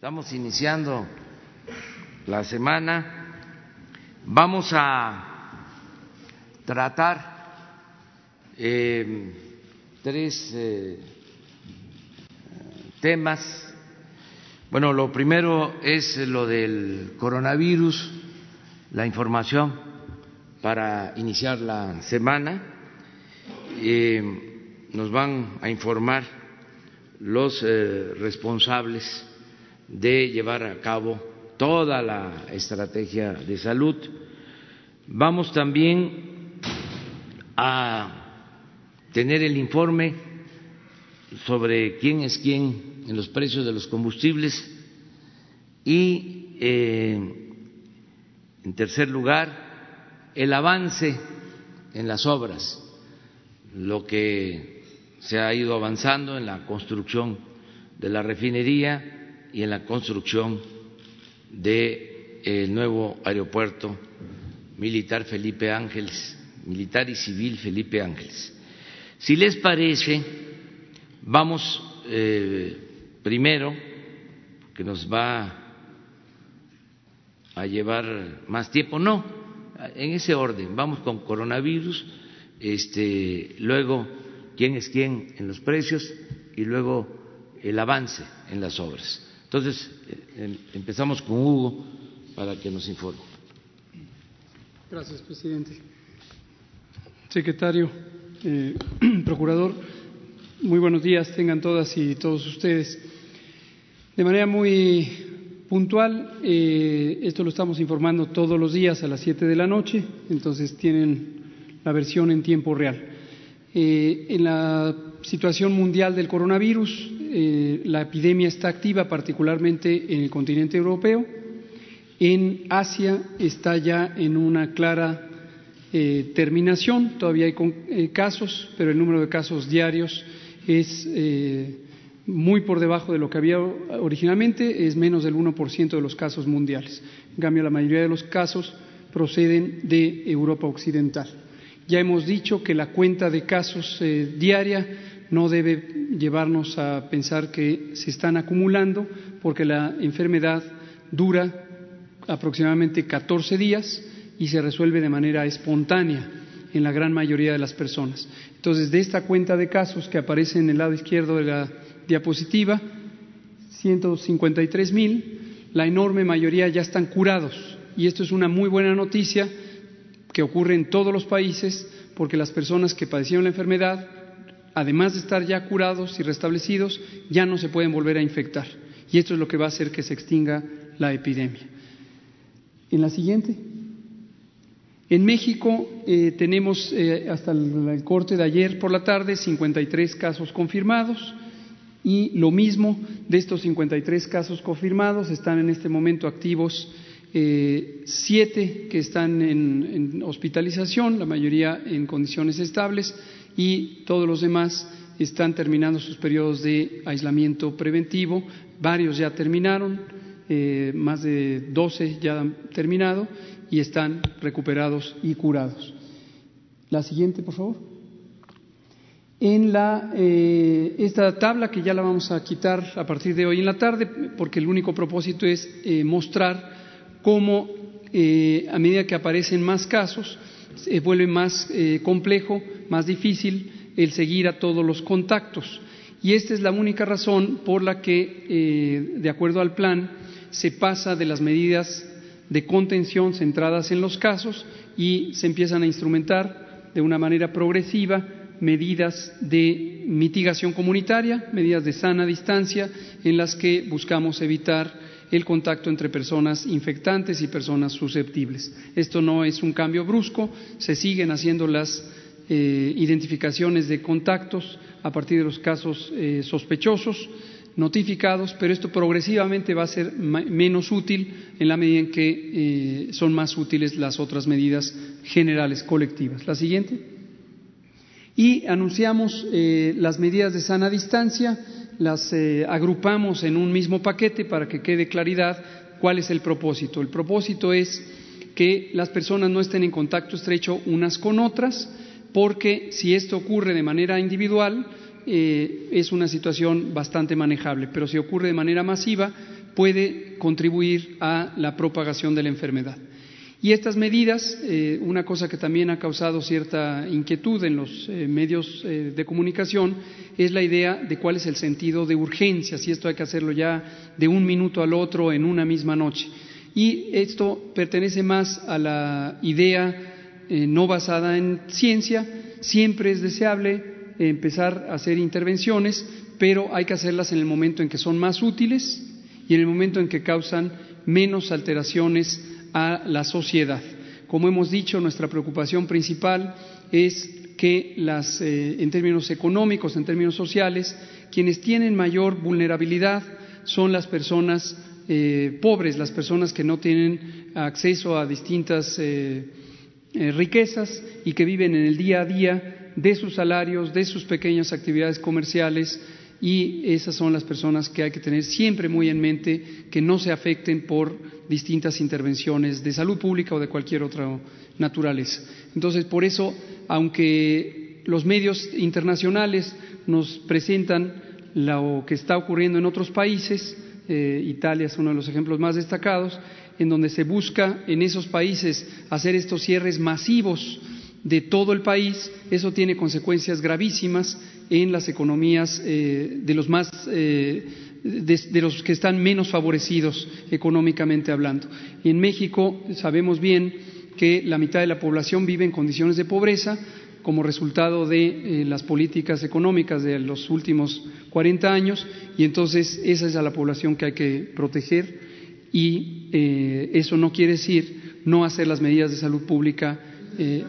Estamos iniciando la semana. Vamos a tratar eh, tres eh, temas. Bueno, lo primero es lo del coronavirus, la información para iniciar la semana. Eh, nos van a informar los responsables de llevar a cabo toda la estrategia de salud. Vamos también a tener el informe sobre quién es quién en los precios de los combustibles y, eh, en tercer lugar, el avance en las obras, lo que se ha ido avanzando en la construcción de la refinería y en la construcción del nuevo aeropuerto militar Felipe Ángeles, militar y civil Felipe Ángeles. Si les parece, vamos eh, primero, que nos va a llevar más tiempo, no, en ese orden, vamos con coronavirus, este, luego quién es quién en los precios y luego el avance en las obras. Entonces, eh, empezamos con Hugo para que nos informe. Gracias, presidente. Secretario, eh, procurador, muy buenos días tengan todas y todos ustedes. De manera muy puntual, eh, esto lo estamos informando todos los días a las siete de la noche, entonces tienen la versión en tiempo real. en la situación mundial del coronavirus, eh, la epidemia está activa particularmente en el continente europeo. En Asia está ya en una clara eh, terminación, todavía hay eh, casos, pero el número de casos diarios es muy por debajo de lo que había originalmente, es menos del 1% de los casos mundiales. En cambio, la mayoría de los casos proceden de Europa Occidental. Ya hemos dicho que la cuenta de casos diaria no debe llevarnos a pensar que se están acumulando porque la enfermedad dura aproximadamente 14 días y se resuelve de manera espontánea en la gran mayoría de las personas. Entonces, de esta cuenta de casos que aparece en el lado izquierdo de la diapositiva, 153 mil, la enorme mayoría ya están curados. Y esto es una muy buena noticia que ocurre en todos los países porque las personas que padecieron la enfermedad además de estar ya curados y restablecidos, ya no se pueden volver a infectar. Y esto es lo que va a hacer que se extinga la epidemia. En la siguiente. En México eh, tenemos eh, hasta el, corte de ayer por la tarde 53 casos confirmados y lo mismo de estos 53 casos confirmados están en este momento activos eh, siete que están en hospitalización, la mayoría en condiciones estables y todos los demás están terminando sus periodos de aislamiento preventivo. Varios ya terminaron, eh, más de 12 ya han terminado y están recuperados y curados. La siguiente, por favor. En la, eh, esta tabla, que ya la vamos a quitar a partir de hoy en la tarde, porque el único propósito es eh, mostrar cómo a medida que aparecen más casos, vuelve más complejo más difícil el seguir a todos los contactos. Y esta es la única razón por la que, eh, de acuerdo al plan, se pasa de las medidas de contención centradas en los casos y se empiezan a instrumentar de una manera progresiva medidas de mitigación comunitaria, medidas de sana distancia, en las que buscamos evitar el contacto entre personas infectantes y personas susceptibles. Esto no es un cambio brusco, se siguen haciendo las eh, identificaciones de contactos a partir de los casos eh, sospechosos notificados, pero esto progresivamente va a ser menos útil en la medida en que eh, son más útiles las otras medidas generales colectivas. La siguiente. Y anunciamos las medidas de sana distancia, las agrupamos en un mismo paquete para que quede claridad cuál es el propósito. El propósito es que las personas no estén en contacto estrecho unas con otras, porque si esto ocurre de manera individual, eh, es una situación bastante manejable, pero si ocurre de manera masiva, puede contribuir a la propagación de la enfermedad. Y estas medidas, eh, una cosa que también ha causado cierta inquietud en los eh, medios eh, de comunicación, es la idea de cuál es el sentido de urgencia, si esto hay que hacerlo ya de un minuto al otro en una misma noche. Y esto pertenece más a la idea no basada en ciencia, siempre es deseable empezar a hacer intervenciones, pero hay que hacerlas en el momento en que son más útiles y en el momento en que causan menos alteraciones a la sociedad. Como hemos dicho, nuestra preocupación principal es que las, eh, en términos económicos, en términos sociales, quienes tienen mayor vulnerabilidad son las personas eh, pobres, las personas que no tienen acceso a distintas eh, riquezas y que viven en el día a día de sus salarios, de sus pequeñas actividades comerciales, y esas son las personas que hay que tener siempre muy en mente que no se afecten por distintas intervenciones de salud pública o de cualquier otra naturaleza. Entonces, por eso, aunque los medios internacionales nos presentan lo que está ocurriendo en otros países, eh, Italia es uno de los ejemplos más destacados, en donde se busca en esos países hacer estos cierres masivos de todo el país, eso tiene consecuencias gravísimas en las economías eh, de los más eh, de, los que están menos favorecidos económicamente hablando. en México sabemos bien que la mitad de la población vive en condiciones de pobreza como resultado de eh, las políticas económicas de los últimos 40 años y entonces esa es la población que hay que proteger y eso no quiere decir no hacer las medidas de salud pública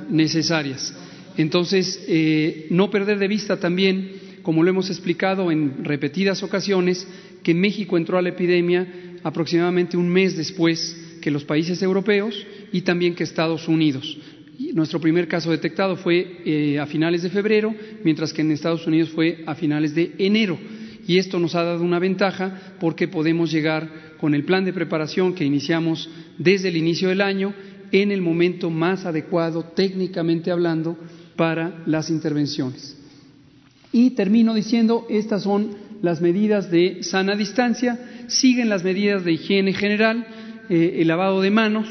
necesarias. Entonces, eh, no perder de vista también, como lo hemos explicado en repetidas ocasiones, que México entró a la epidemia aproximadamente un mes después que los países europeos y también que Estados Unidos. Nuestro primer caso detectado fue eh, a finales de febrero, mientras que en Estados Unidos fue a finales de enero. Y esto nos ha dado una ventaja porque podemos llegar con el plan de preparación que iniciamos desde el inicio del año en el momento más adecuado, técnicamente hablando, para las intervenciones. Y termino diciendo, estas son las medidas de sana distancia, siguen las medidas de higiene general, eh, el lavado de manos,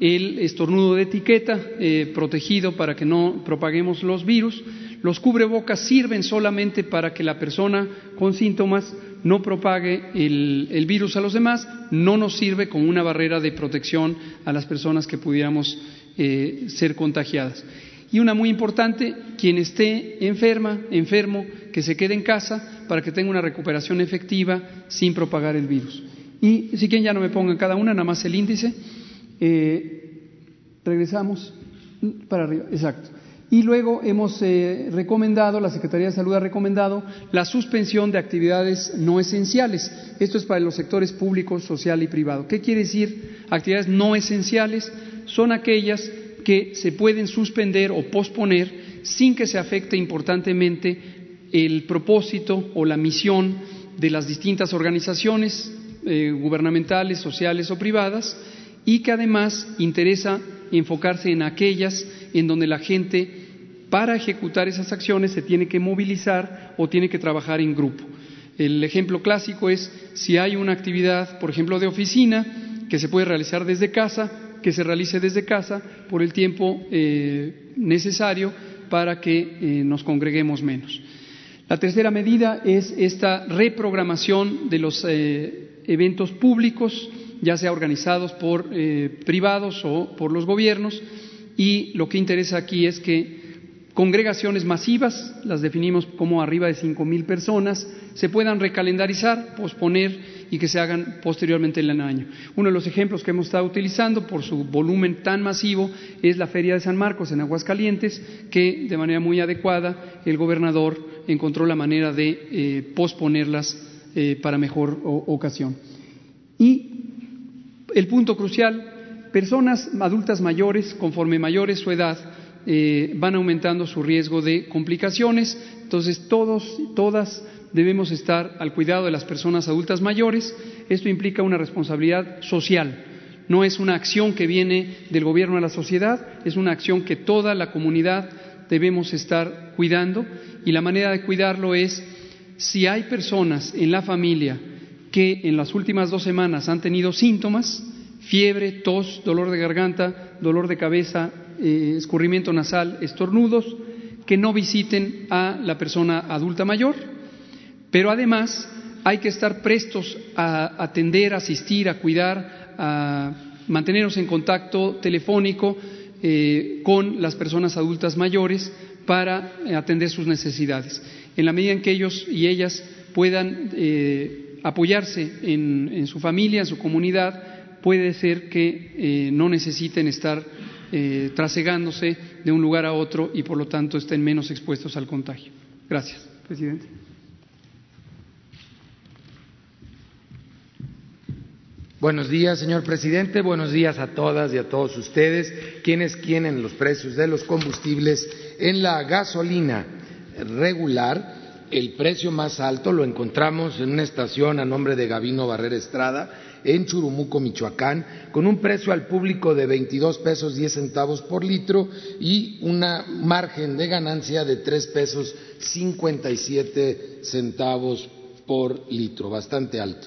el estornudo de etiqueta, eh, protegido para que no propaguemos los virus. Los cubrebocas sirven solamente para que la persona con síntomas no propague el, virus a los demás, no nos sirve como una barrera de protección a las personas que pudiéramos eh, ser contagiadas. Y una muy importante, quien esté enferma, enfermo, que se quede en casa para que tenga una recuperación efectiva sin propagar el virus. Y si quieren ya no me pongan cada una, nada más el índice. Eh, regresamos para arriba, exacto. Y luego hemos eh, recomendado, la Secretaría de Salud ha recomendado la suspensión de actividades no esenciales. Esto es para los sectores público, social y privado. ¿Qué quiere decir actividades no esenciales? Son aquellas que se pueden suspender o posponer sin que se afecte importantemente el propósito o la misión de las distintas organizaciones eh, gubernamentales, sociales o privadas y que además interesa enfocarse en aquellas en donde la gente para ejecutar esas acciones se tiene que movilizar o tiene que trabajar en grupo. El ejemplo clásico es si hay una actividad, por ejemplo, de oficina que se puede realizar desde casa, que se realice desde casa por el tiempo eh, necesario para que eh, nos congreguemos menos. La tercera medida es esta reprogramación de los eh, eventos públicos, ya sea organizados por privados o por los gobiernos, y lo que interesa aquí es que congregaciones masivas, las definimos como arriba de cinco mil personas, se puedan recalendarizar, posponer y que se hagan posteriormente en el año. Uno de los ejemplos que hemos estado utilizando por su volumen tan masivo es la Feria de San Marcos en Aguascalientes, que de manera muy adecuada el gobernador encontró la manera de eh, posponerlas eh, para mejor ocasión. Y el punto crucial, personas adultas mayores, conforme mayores su edad, eh, van aumentando su riesgo de complicaciones. Entonces, todos, todas debemos estar al cuidado de las personas adultas mayores. Esto implica una responsabilidad social. No es una acción que viene del gobierno a la sociedad, es una acción que toda la comunidad debemos estar cuidando y la manera de cuidarlo es si hay personas en la familia que en las últimas dos semanas han tenido síntomas, fiebre, tos, dolor de garganta, dolor de cabeza, eh, escurrimiento nasal, estornudos, que no visiten a la persona adulta mayor, pero además hay que estar prestos a atender, asistir, a cuidar, a mantenernos en contacto telefónico eh, con las personas adultas mayores para eh, atender sus necesidades. En la medida en que ellos y ellas puedan apoyarse en, su familia, en su comunidad, puede ser que no necesiten estar trasegándose de un lugar a otro y por lo tanto estén menos expuestos al contagio. Gracias, presidente. Buenos días, señor presidente. Buenos días a todas y a todos ustedes. Quienes quieren los precios de los combustibles en la gasolina regular, el precio más alto lo encontramos en una estación a nombre de Gavino Barrera Estrada, en Churumuco, Michoacán, con un precio al público de 22 pesos 10 centavos por litro y una margen de ganancia de 3 pesos 57 centavos por litro, bastante alto.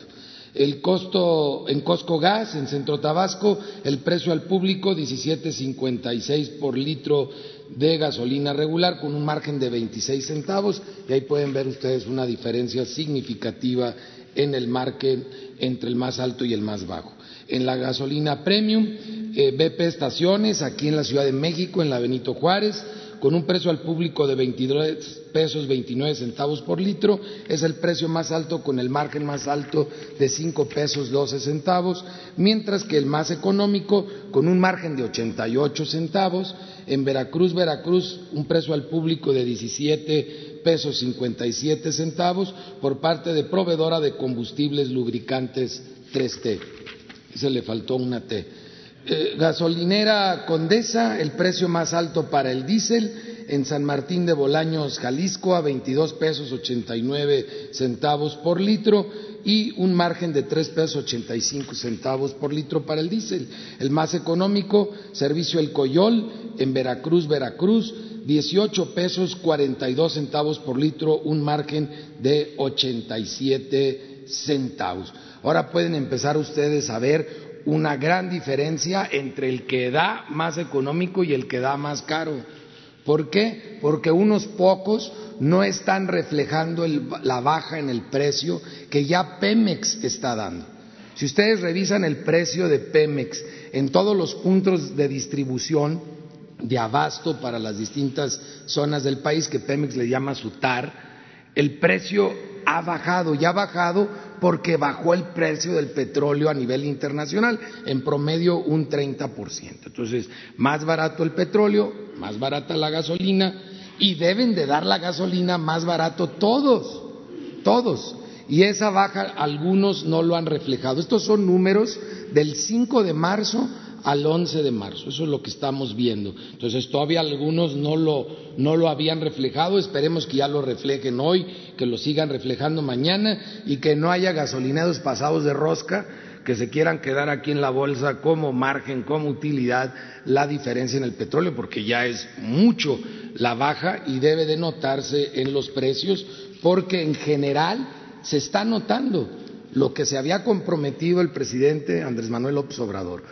El costo en Costco Gas, en Centro Tabasco, el precio al público 17.56 por litro de gasolina regular con un margen de 26 centavos y ahí pueden ver ustedes una diferencia significativa en el margen entre el más alto y el más bajo. En la gasolina premium, eh, BP Estaciones, aquí en la Ciudad de México, en la Benito Juárez, con un precio al público de 22 pesos 29 centavos por litro, es el precio más alto con el margen más alto de 5 pesos 12 centavos, mientras que el más económico con un margen de 88 centavos, en Veracruz, Veracruz, un precio al público de 17 pesos 57 centavos por parte de proveedora de combustibles lubricantes 3T. Se le faltó una T. Eh, gasolinera Condesa, el precio más alto para el diésel en San Martín de Bolaños, Jalisco, a 22 pesos 89 centavos por litro y un margen de 3 pesos 85 centavos por litro para el diésel. El más económico, Servicio El Coyol, en Veracruz, Veracruz, 18 pesos 42 centavos por litro, un margen de 87 centavos. Ahora pueden empezar ustedes a ver una gran diferencia entre el que da más económico y el que da más caro. ¿Por qué? Porque unos pocos no están reflejando la baja en el precio que ya Pemex está dando. Si ustedes revisan el precio de Pemex en todos los puntos de distribución de abasto para las distintas zonas del país que Pemex le llama SUTAR, el precio ha bajado y ha bajado porque bajó el precio del petróleo a nivel internacional, en promedio un 30%. Entonces, más barato el petróleo, más barata la gasolina y deben de dar la gasolina más barato todos, todos. Y esa baja algunos no lo han reflejado. Estos son números del 5 de marzo al 11 de marzo. Eso es lo que estamos viendo. Entonces, todavía algunos no lo, no lo habían reflejado. Esperemos que ya lo reflejen hoy, que lo sigan reflejando mañana y que no haya gasolineros pasados de rosca que se quieran quedar aquí en la bolsa como margen, como utilidad, la diferencia en el petróleo, porque ya es mucho la baja y debe de notarse en los precios, porque en general se está notando lo que se había comprometido el presidente Andrés Manuel López Obrador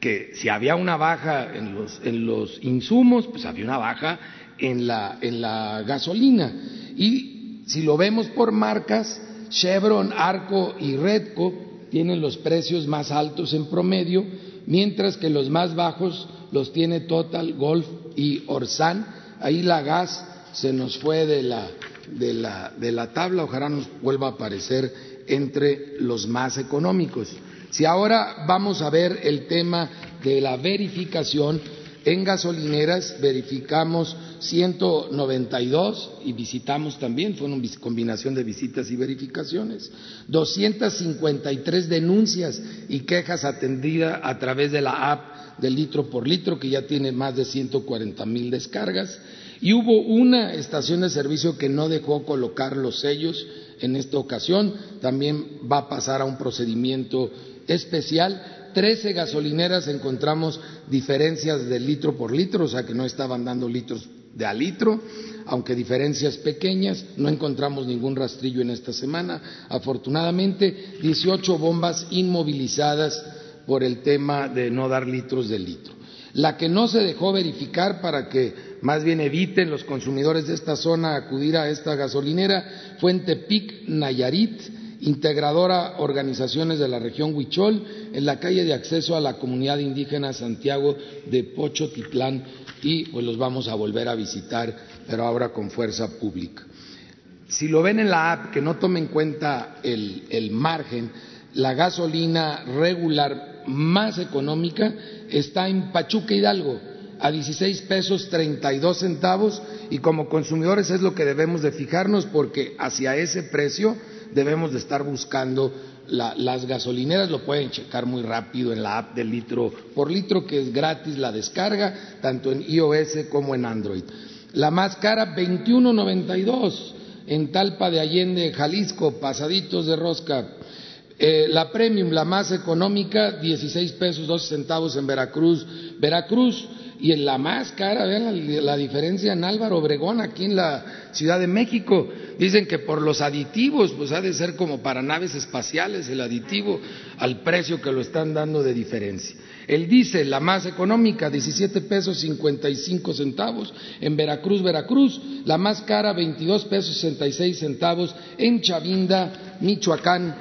que si había una baja en los, en los insumos, pues había una baja en la, en la gasolina. Y si lo vemos por marcas, Chevron, Arco y Redco tienen los precios más altos en promedio, mientras que los más bajos los tiene Total, Golf y Orsan. Ahí la gas se nos fue de la, de la, de la tabla, ojalá nos vuelva a aparecer entre los más económicos. Si ahora vamos a ver el tema de la verificación en gasolineras, verificamos 192 y visitamos también, fue una combinación de visitas y verificaciones, 253 denuncias y quejas atendidas a través de la app de litro por litro, que ya tiene más de 140 mil descargas, y hubo una estación de servicio que no dejó colocar los sellos en esta ocasión, también va a pasar a un procedimiento especial. Trece gasolineras encontramos diferencias de litro por litro, o sea que no estaban dando litros de a litro. aunque diferencias pequeñas, no encontramos ningún rastrillo en esta semana. Afortunadamente, 18 bombas inmovilizadas por el tema de no dar litros de litro. La que no se dejó verificar para que más bien eviten los consumidores de esta zona acudir a esta gasolinera fue en Tepic, Nayarit, integradora organizaciones de la región Huichol, en la calle de acceso a la comunidad indígena Santiago de Pochotitlán y pues los vamos a volver a visitar, pero ahora con fuerza pública. Si lo ven en la app, que no tome en cuenta el, el margen, la gasolina regular más económica está en Pachuca Hidalgo, a 16 pesos 32 centavos y como consumidores es lo que debemos de fijarnos porque hacia ese precio debemos de estar buscando las gasolineras, lo pueden checar muy rápido en la app de litro por litro que es gratis la descarga, tanto en iOS como en Android. La más cara 21.92 en Talpa de Allende, Jalisco, pasaditos de rosca. Eh, la premium, la más económica, 16 pesos 12 centavos en Veracruz. Veracruz y en la más cara, vean la, diferencia en Álvaro Obregón, aquí en la Ciudad de México. Dicen que por los aditivos, pues ha de ser como para naves espaciales el aditivo al precio que lo están dando de diferencia. El diésel, la más económica, 17 pesos 55 centavos en Veracruz, Veracruz. La más cara, 22 pesos 66 centavos en Chavinda, Michoacán.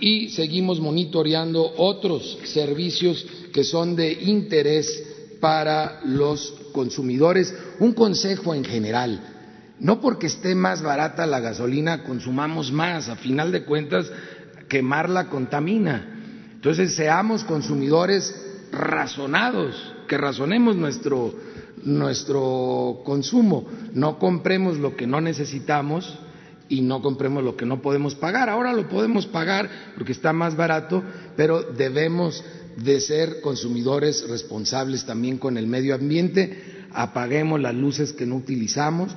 Y seguimos monitoreando otros servicios que son de interés para los consumidores. Un consejo en general, no porque esté más barata la gasolina consumamos más, a final de cuentas quemarla contamina. Entonces seamos consumidores razonados, que razonemos nuestro, nuestro consumo, no compremos lo que no necesitamos y no compremos lo que no podemos pagar. Ahora lo podemos pagar porque está más barato, pero debemos de ser consumidores responsables también con el medio ambiente, apaguemos las luces que no utilizamos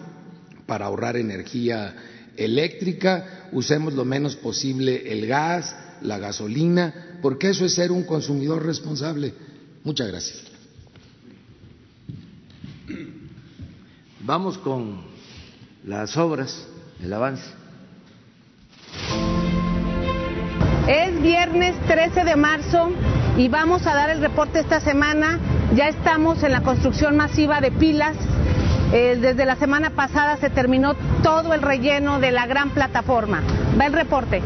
para ahorrar energía eléctrica, usemos lo menos posible el gas, la gasolina, porque eso es ser un consumidor responsable. Muchas gracias. Vamos con las obras, el avance. Es viernes 13 de marzo y vamos a dar el reporte esta semana. Ya estamos en la construcción masiva de pilas. Eh, desde la semana pasada se terminó todo el relleno de la gran plataforma. Va el reporte.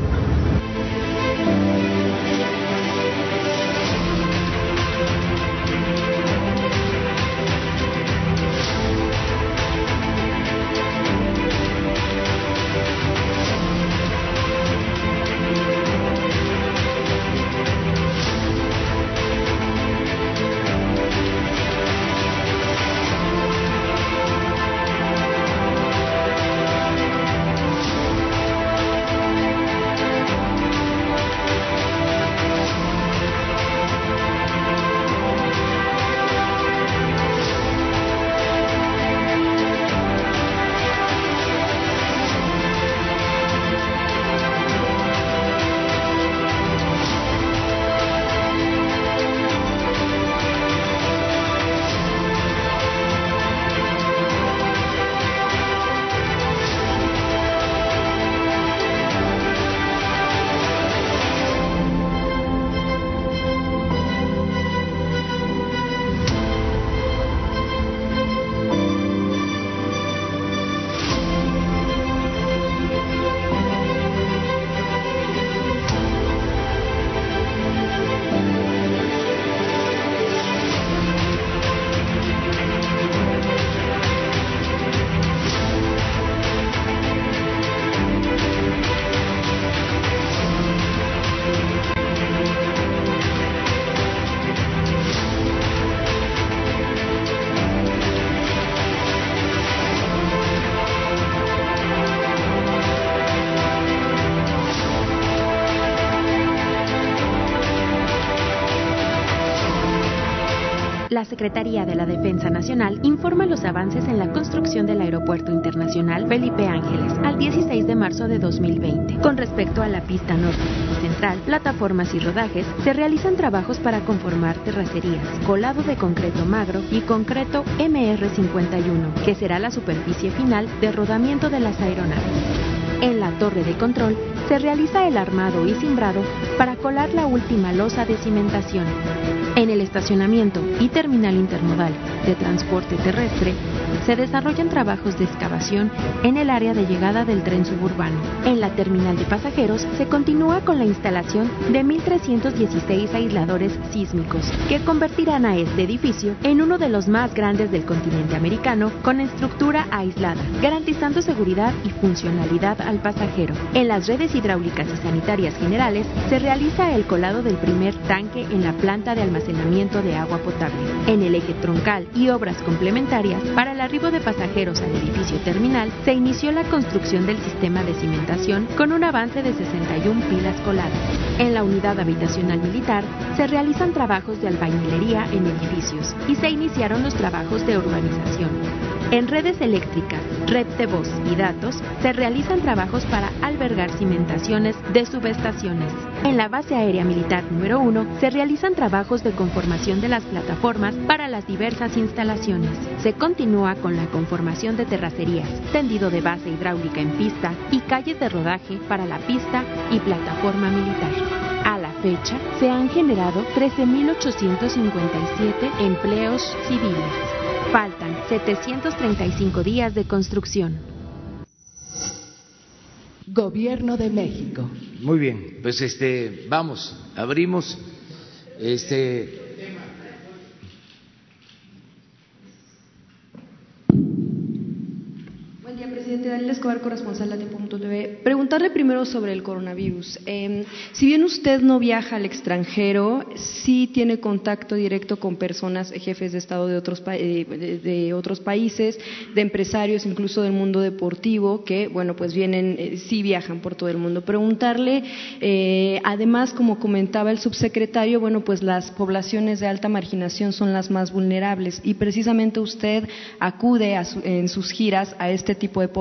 La Secretaría de la Defensa Nacional informa los avances en la construcción del Aeropuerto Internacional Felipe Ángeles al 16 de marzo de 2020. Con respecto a la pista norte y central, plataformas y rodajes, se realizan trabajos para conformar terracerías, colado de concreto magro y concreto MR51, que será la superficie final de rodamiento de las aeronaves. En la torre de control se realiza el armado y cimbrado para colar la última losa de cimentación. En el estacionamiento y terminal intermodal de transporte terrestre se desarrollan trabajos de excavación en el área de llegada del tren suburbano. En la terminal de pasajeros se continúa con la instalación de 1.316 aisladores sísmicos que convertirán a este edificio en uno de los más grandes del continente americano con estructura aislada, garantizando seguridad y funcionalidad al pasajero. En las redes hidráulicas y sanitarias generales se realiza el colado del primer tanque en la planta de almacenamiento de agua potable. En el eje troncal y obras complementarias para el arribo de pasajeros al edificio terminal se inició la construcción del sistema de cimentación con un avance de 61 pilas coladas. En la unidad habitacional militar se realizan trabajos de albañilería en edificios y se iniciaron los trabajos de urbanización. En redes eléctricas, red de voz y datos se realizan trabajos para albergar cimentaciones de subestaciones. En la base aérea militar número 1 se realizan trabajos de conformación de las plataformas para las diversas instalaciones. Se continúa con la conformación de terracerías, tendido de base hidráulica en pista y calles de rodaje para la pista y plataforma militar. A la fecha, se han generado 13.857 empleos civiles. Faltan 735 días de construcción. Gobierno de México. Muy bien, pues este, vamos, abrimos este presidente Daniel Escobar, corresponsal de Tiempo.tv. Preguntarle primero sobre el coronavirus. Eh, si bien usted no viaja al extranjero, sí tiene contacto directo con personas, jefes de Estado de otros, eh, de, otros países, de empresarios, incluso del mundo deportivo, que, bueno, pues vienen, eh, sí viajan por todo el mundo. Preguntarle, eh, además, como comentaba el subsecretario, bueno, pues las poblaciones de alta marginación son las más vulnerables y precisamente usted acude en sus giras a este tipo de poblaciones.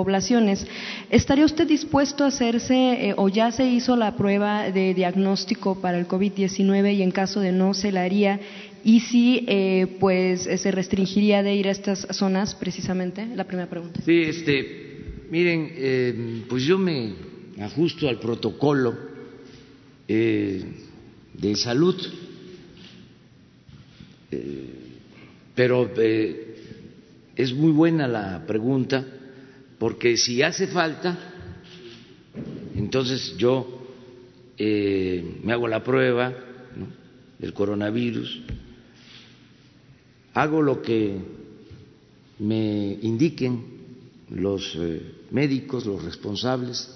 ¿Estaría usted dispuesto a hacerse eh, o ya se hizo la prueba de diagnóstico para el COVID-19 y en caso de no se la haría? ¿Y si eh, pues se restringiría de ir a estas zonas precisamente? La primera pregunta. Sí, este, miren, eh, pues yo me ajusto al protocolo eh, de salud, eh, pero eh, es muy buena la pregunta porque si hace falta, entonces yo eh, me hago la prueba ¿no? del coronavirus, hago lo que me indiquen los eh, médicos, los responsables,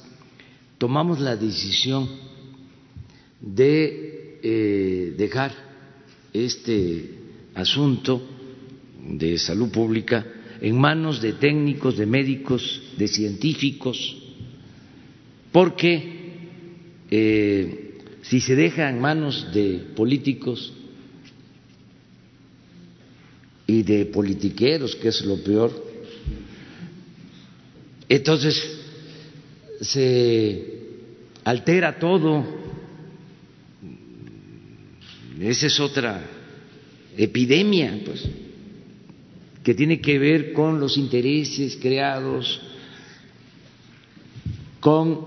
tomamos la decisión de eh, dejar este asunto de salud pública en manos de técnicos, de médicos, de científicos, porque eh, si se deja en manos de políticos y de politiqueros, que es lo peor, entonces se altera todo. Esa es otra epidemia, pues que tiene que ver con los intereses creados, con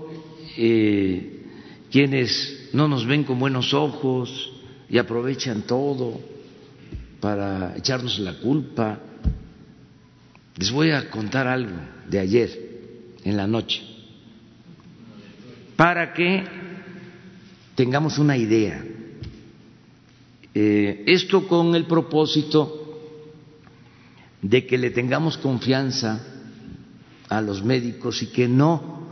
eh, quienes no nos ven con buenos ojos y aprovechan todo para echarnos la culpa. Les voy a contar algo de ayer en la noche para que tengamos una idea. Eh, esto con el propósito de que le tengamos confianza a los médicos y que no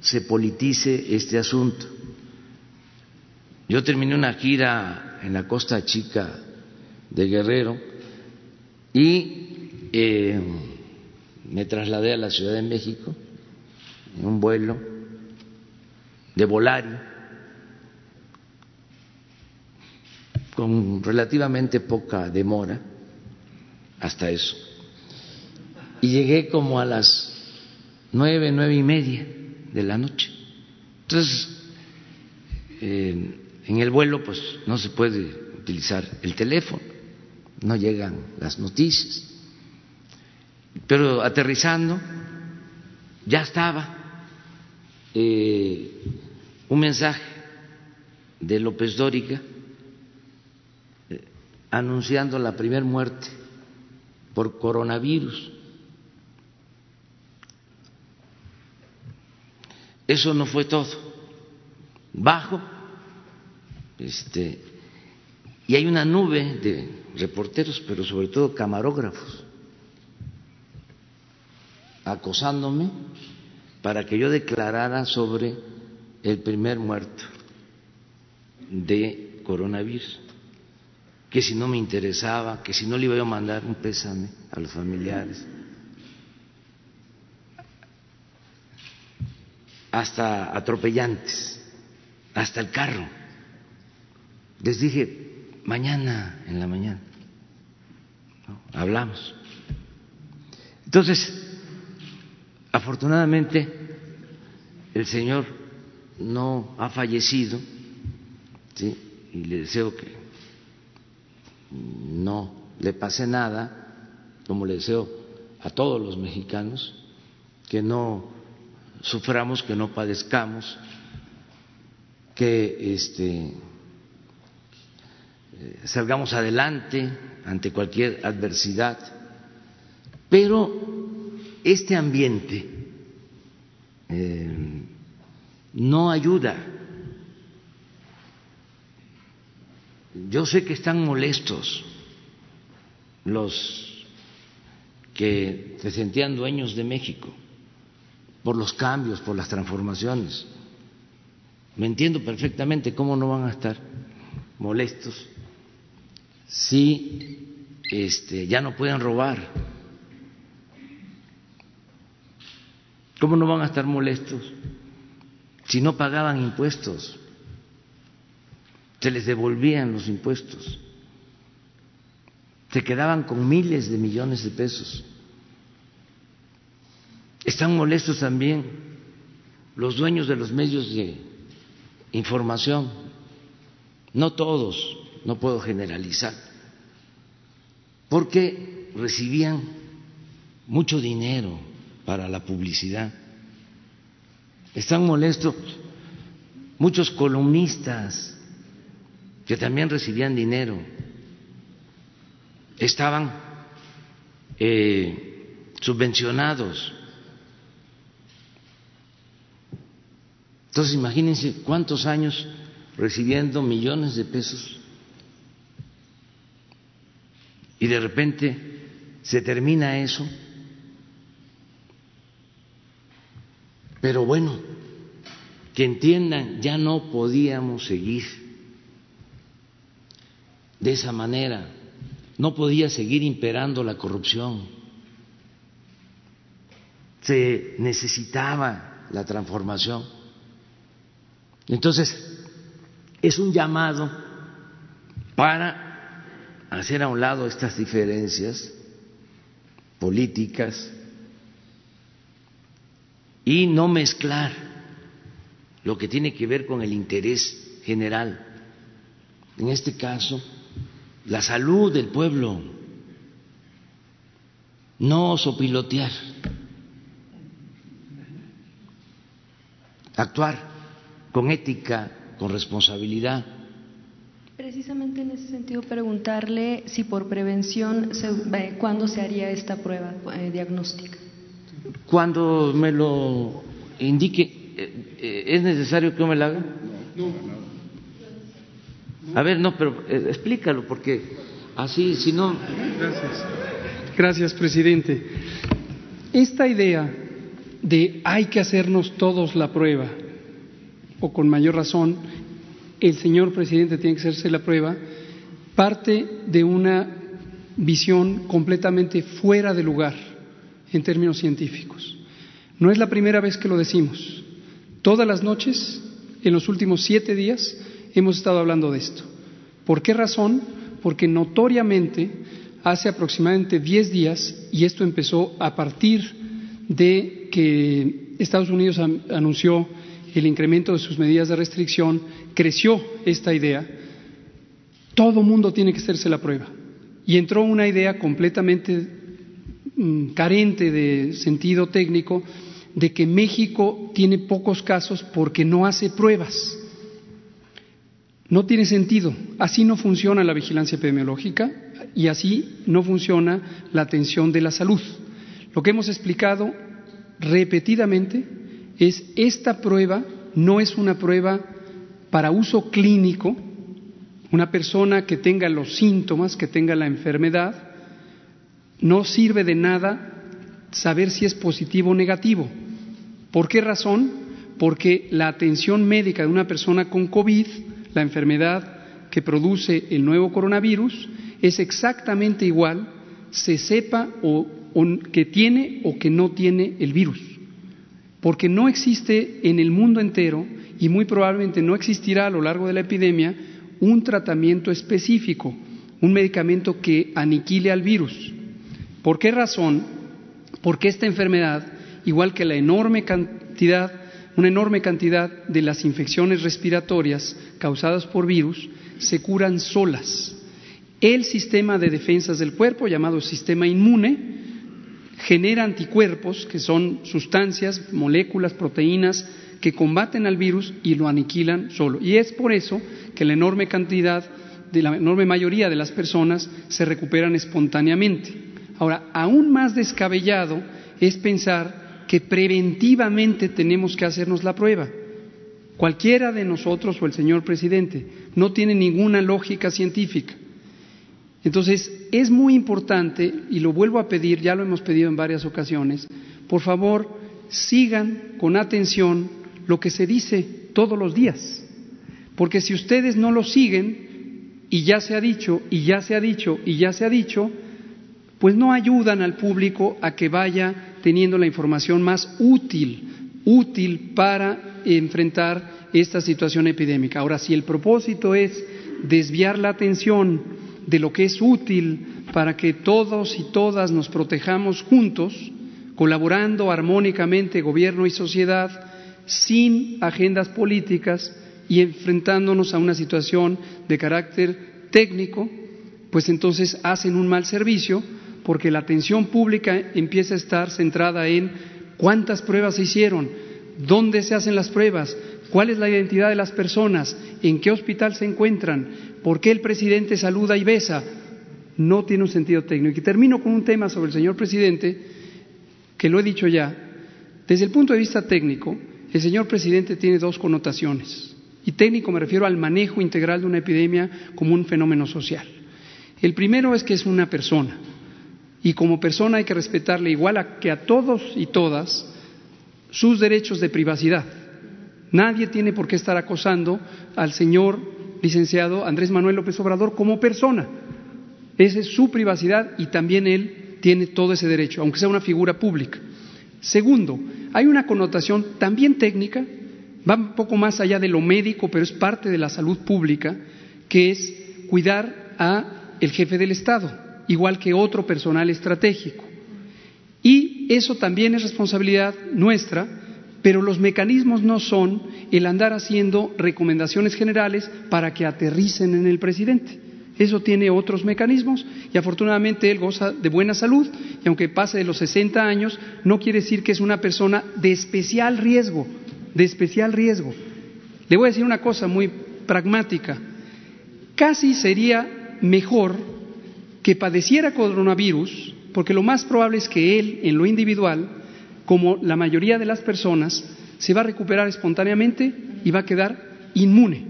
se politice este asunto. Yo terminé una gira en la costa chica de Guerrero y eh, me trasladé a la Ciudad de México en un vuelo de Volari con relativamente poca demora hasta eso. Y llegué como a las nueve, nueve y media de la noche. Entonces, en el vuelo pues no se puede utilizar el teléfono, no llegan las noticias. Pero aterrizando, ya estaba eh, un mensaje de López Dóriga eh, anunciando la primer muerte por coronavirus. Eso no fue todo. Bajo, este, y hay una nube de reporteros, pero sobre todo camarógrafos, acosándome para que yo declarara sobre el primer muerto de coronavirus, que si no me interesaba, que si no le iba a mandar un pésame a los familiares. hasta atropellantes, hasta el carro. Les dije, mañana en la mañana, hablamos. Entonces, afortunadamente, el Señor no ha fallecido, y le deseo que no le pase nada, como le deseo a todos los mexicanos, que no suframos, que no padezcamos, que este, eh, salgamos adelante ante cualquier adversidad, pero este ambiente eh, no ayuda. Yo sé que están molestos los que se sentían dueños de México por los cambios, por las transformaciones. Me entiendo perfectamente cómo no van a estar molestos si este, ya no pueden robar. ¿Cómo no van a estar molestos si no pagaban impuestos? Se les devolvían los impuestos. Se quedaban con miles de millones de pesos. Están molestos también los dueños de los medios de información, no todos, no puedo generalizar, porque recibían mucho dinero para la publicidad. Están molestos muchos columnistas que también recibían dinero. Estaban eh, subvencionados Entonces imagínense cuántos años recibiendo millones de pesos y de repente se termina eso. Pero bueno, que entiendan, ya no podíamos seguir de esa manera, no podía seguir imperando la corrupción, se necesitaba la transformación. Entonces, es un llamado para hacer a un lado estas diferencias políticas y no mezclar lo que tiene que ver con el interés general, en este caso, la salud del pueblo, no sopilotear, actuar con ética, con responsabilidad. Precisamente en ese sentido, preguntarle si por prevención, ¿cuándo se haría esta prueba eh, diagnóstica? Cuando me lo indique, eh, eh, ¿es necesario que me la haga? No, A ver, no, pero explícalo, porque así, si no. Gracias. Gracias, presidente. Esta idea de hay que hacernos todos la prueba o con mayor razón, el señor presidente tiene que hacerse la prueba, parte de una visión completamente fuera de lugar en términos científicos. No es la primera vez que lo decimos. Todas las noches, en los últimos siete días, hemos estado hablando de esto. ¿Por qué razón? Porque notoriamente hace aproximadamente 10 días, y esto empezó a partir de que Estados Unidos anunció el incremento de sus medidas de restricción, creció esta idea, todo mundo tiene que hacerse la prueba. Y entró una idea completamente mm, carente de sentido técnico de que México tiene pocos casos porque no hace pruebas. No tiene sentido. Así no funciona la vigilancia epidemiológica y así no funciona la atención de la salud. Lo que hemos explicado repetidamente es esta prueba no es una prueba para uso clínico, una persona que tenga los síntomas, que tenga la enfermedad, no sirve de nada saber si es positivo o negativo. ¿Por qué razón? Porque la atención médica de una persona con COVID, la enfermedad que produce el nuevo coronavirus, es exactamente igual, se sepa o, que tiene o que no tiene el virus. Porque no existe en el mundo entero y muy probablemente no existirá a lo largo de la epidemia un tratamiento específico, un medicamento que aniquile al virus. ¿Por qué razón? Porque esta enfermedad, igual que la enorme cantidad, una enorme cantidad de las infecciones respiratorias causadas por virus, se curan solas. El sistema de defensas del cuerpo, llamado sistema inmune, genera anticuerpos, que son sustancias, moléculas, proteínas, que combaten al virus y lo aniquilan solo. Y es por eso que la enorme cantidad, de la enorme mayoría de las personas se recuperan espontáneamente. Ahora, aún más descabellado es pensar que preventivamente tenemos que hacernos la prueba. Cualquiera de nosotros o el señor presidente no tiene ninguna lógica científica. Entonces, es muy importante, y lo vuelvo a pedir, ya lo hemos pedido en varias ocasiones, por favor, sigan con atención lo que se dice todos los días. Porque si ustedes no lo siguen, y ya se ha dicho, y ya se ha dicho, y ya se ha dicho, pues no ayudan al público a que vaya teniendo la información más útil, útil para enfrentar esta situación epidémica. Ahora, si el propósito es desviar la atención de lo que es útil para que todos y todas nos protejamos juntos, colaborando armónicamente gobierno y sociedad, sin agendas políticas, y enfrentándonos a una situación de carácter técnico, pues entonces hacen un mal servicio porque la atención pública empieza a estar centrada en cuántas pruebas se hicieron, dónde se hacen las pruebas, cuál es la identidad de las personas, en qué hospital se encuentran, por qué el presidente saluda y besa. No tiene un sentido técnico. Y termino con un tema sobre el señor presidente, que lo he dicho ya. Desde el punto de vista técnico, el señor presidente tiene dos connotaciones. Y técnico me refiero al manejo integral de una epidemia como un fenómeno social. El primero es que es una persona y como persona hay que respetarle igual a que a todos y todas sus derechos de privacidad. Nadie tiene por qué estar acosando al señor licenciado Andrés Manuel López Obrador como persona. Esa es su privacidad y también él tiene todo ese derecho, aunque sea una figura pública. Segundo, hay una connotación también técnica va un poco más allá de lo médico, pero es parte de la salud pública, que es cuidar a el jefe del Estado, igual que otro personal estratégico. Y eso también es responsabilidad nuestra, pero los mecanismos no son el andar haciendo recomendaciones generales para que aterricen en el presidente. Eso tiene otros mecanismos y afortunadamente él goza de buena salud y aunque pase de los 60 años, no quiere decir que es una persona de especial riesgo de especial riesgo. Le voy a decir una cosa muy pragmática. Casi sería mejor que padeciera coronavirus, porque lo más probable es que él, en lo individual, como la mayoría de las personas, se va a recuperar espontáneamente y va a quedar inmune.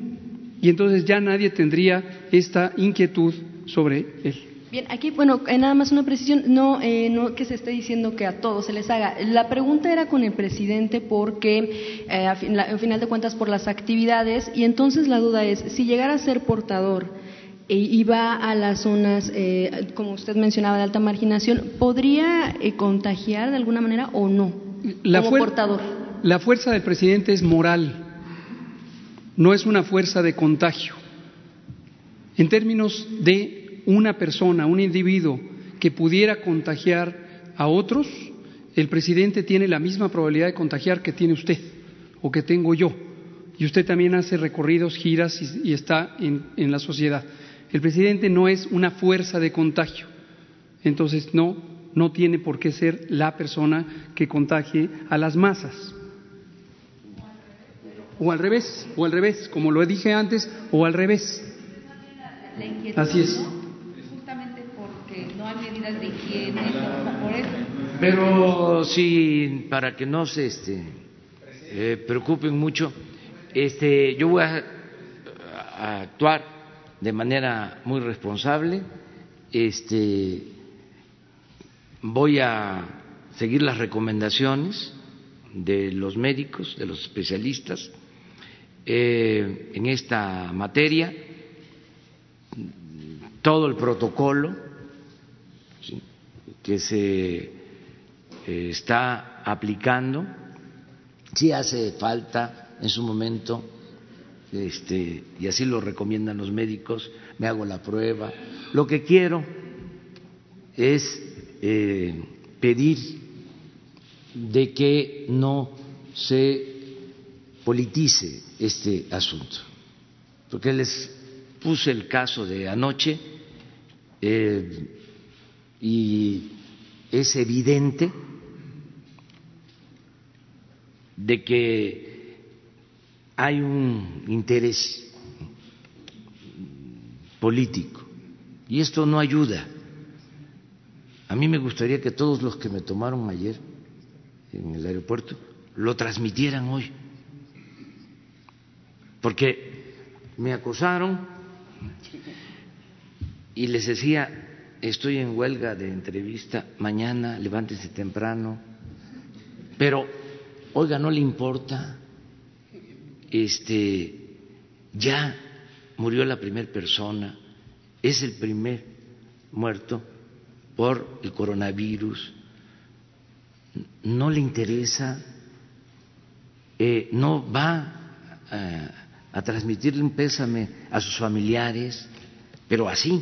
Y entonces ya nadie tendría esta inquietud sobre él. Bien, aquí, bueno, eh, nada más una precisión, no, eh, no que se esté diciendo que a todos se les haga. La pregunta era con el presidente porque, eh, final de cuentas, por las actividades, y entonces la duda es, si llegara a ser portador y va a las zonas, como usted mencionaba, de alta marginación, ¿podría contagiar de alguna manera o no? La como portador. La fuerza del presidente es moral, no es una fuerza de contagio. En términos de una persona, un individuo que pudiera contagiar a otros, el presidente tiene la misma probabilidad de contagiar que tiene usted o que tengo yo. Y usted también hace recorridos, giras y, está en la sociedad. El presidente no es una fuerza de contagio. Entonces, no, no tiene por qué ser la persona que contagie a las masas. O al revés, o al revés, como lo dije antes, o al revés. Así es. Justamente porque no hay medidas de higiene, por eso. Pero sí, para que no se este, eh, preocupen mucho, este, yo voy a, actuar de manera muy responsable. Este, voy a seguir las recomendaciones de los médicos, de los especialistas eh, en esta materia, todo el protocolo que se eh, está aplicando, si hace falta en su momento, este, y así lo recomiendan los médicos, me hago la prueba. Lo que quiero es eh, pedir de que no se politice este asunto, porque les puse el caso de anoche eh, y es evidente de que hay un interés político y esto no ayuda. A mí me gustaría que todos los que me tomaron ayer en el aeropuerto lo transmitieran hoy porque me acosaron y les decía, estoy en huelga de entrevista, mañana levántese temprano, pero, oiga, no le importa, este, ya murió la primera persona, es el primer muerto por el coronavirus, no le interesa, eh, no va a a transmitirle un pésame a sus familiares, pero así,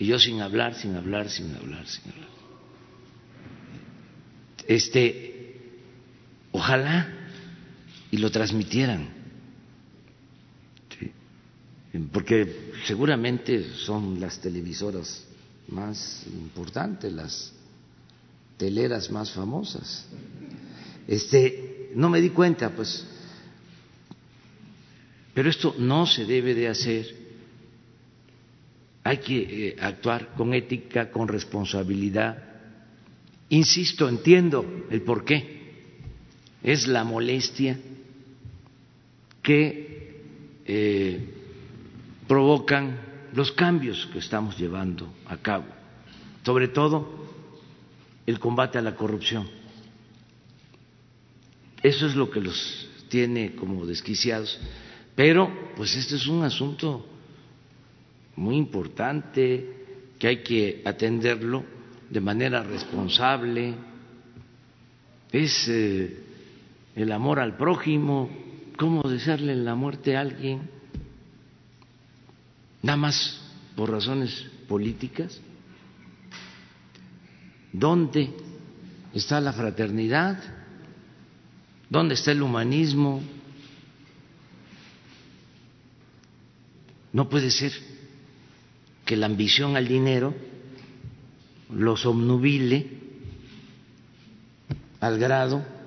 y yo sin hablar, sin hablar, sin hablar, sin hablar. Este, ojalá y lo transmitieran, porque seguramente son las televisoras más importantes, las teleras más famosas. Este, no me di cuenta, pues pero esto no se debe de hacer. Hay que eh, actuar con ética, con responsabilidad. Insisto, entiendo el por qué. Es la molestia que eh, provocan los cambios que estamos llevando a cabo, sobre todo el combate a la corrupción. Eso es lo que los tiene como desquiciados. Pero, pues este es un asunto muy importante que hay que atenderlo de manera responsable. Es eh, el amor al prójimo, cómo desearle la muerte a alguien, nada más por razones políticas. ¿Dónde está la fraternidad? ¿Dónde está el humanismo? No puede ser que la ambición al dinero los obnubile al grado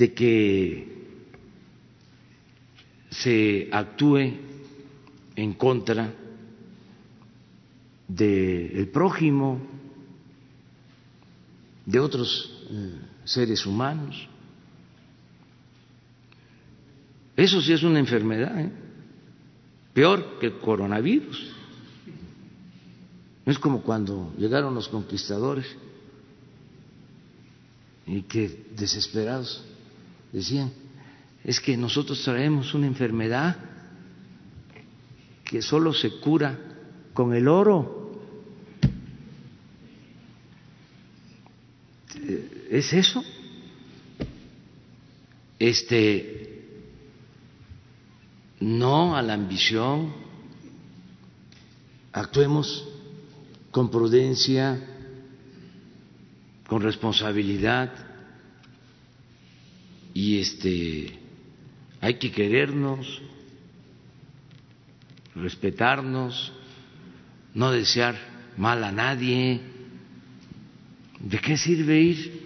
de que se actúe en contra del prójimo, de otros eh, seres humanos. Eso sí es una enfermedad. ¿eh? peor que el coronavirus. Es como cuando llegaron los conquistadores y que desesperados decían, es que nosotros traemos una enfermedad que solo se cura con el oro. ¿Es eso? Este no a la ambición, actuemos con prudencia, con responsabilidad y este hay que querernos, respetarnos, no desear mal a nadie. ¿De qué sirve ir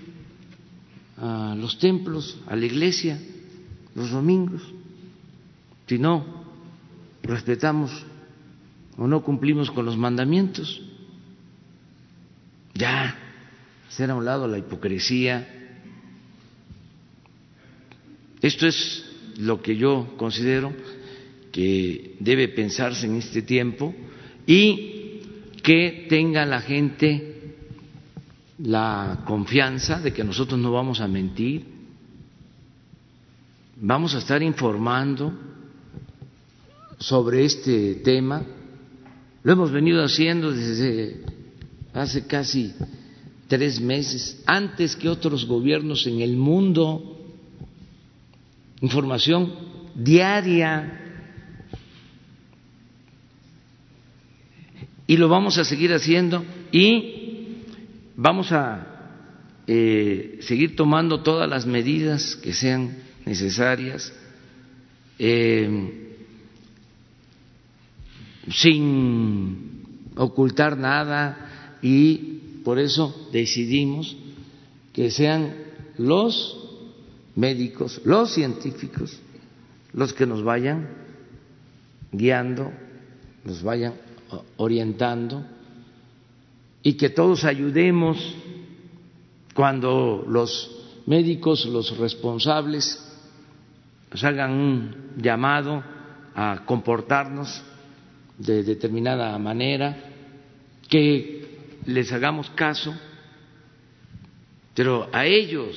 a los templos, a la iglesia, los domingos, si no respetamos o no cumplimos con los mandamientos? Ya, hacer a un lado la hipocresía. Esto es lo que yo considero que debe pensarse en este tiempo y que tenga la gente la confianza de que nosotros no vamos a mentir, vamos a estar informando sobre este tema. Lo hemos venido haciendo desde hace casi tres meses, antes que otros gobiernos en el mundo. Información diaria. Y lo vamos a seguir haciendo y vamos a eh, seguir tomando todas las medidas que sean necesarias. Eh, sin ocultar nada y por eso decidimos que sean los médicos, los científicos, los que nos vayan guiando, nos vayan orientando y que todos ayudemos cuando los médicos, los responsables, nos hagan un llamado a comportarnos de determinada manera, que les hagamos caso, pero a ellos,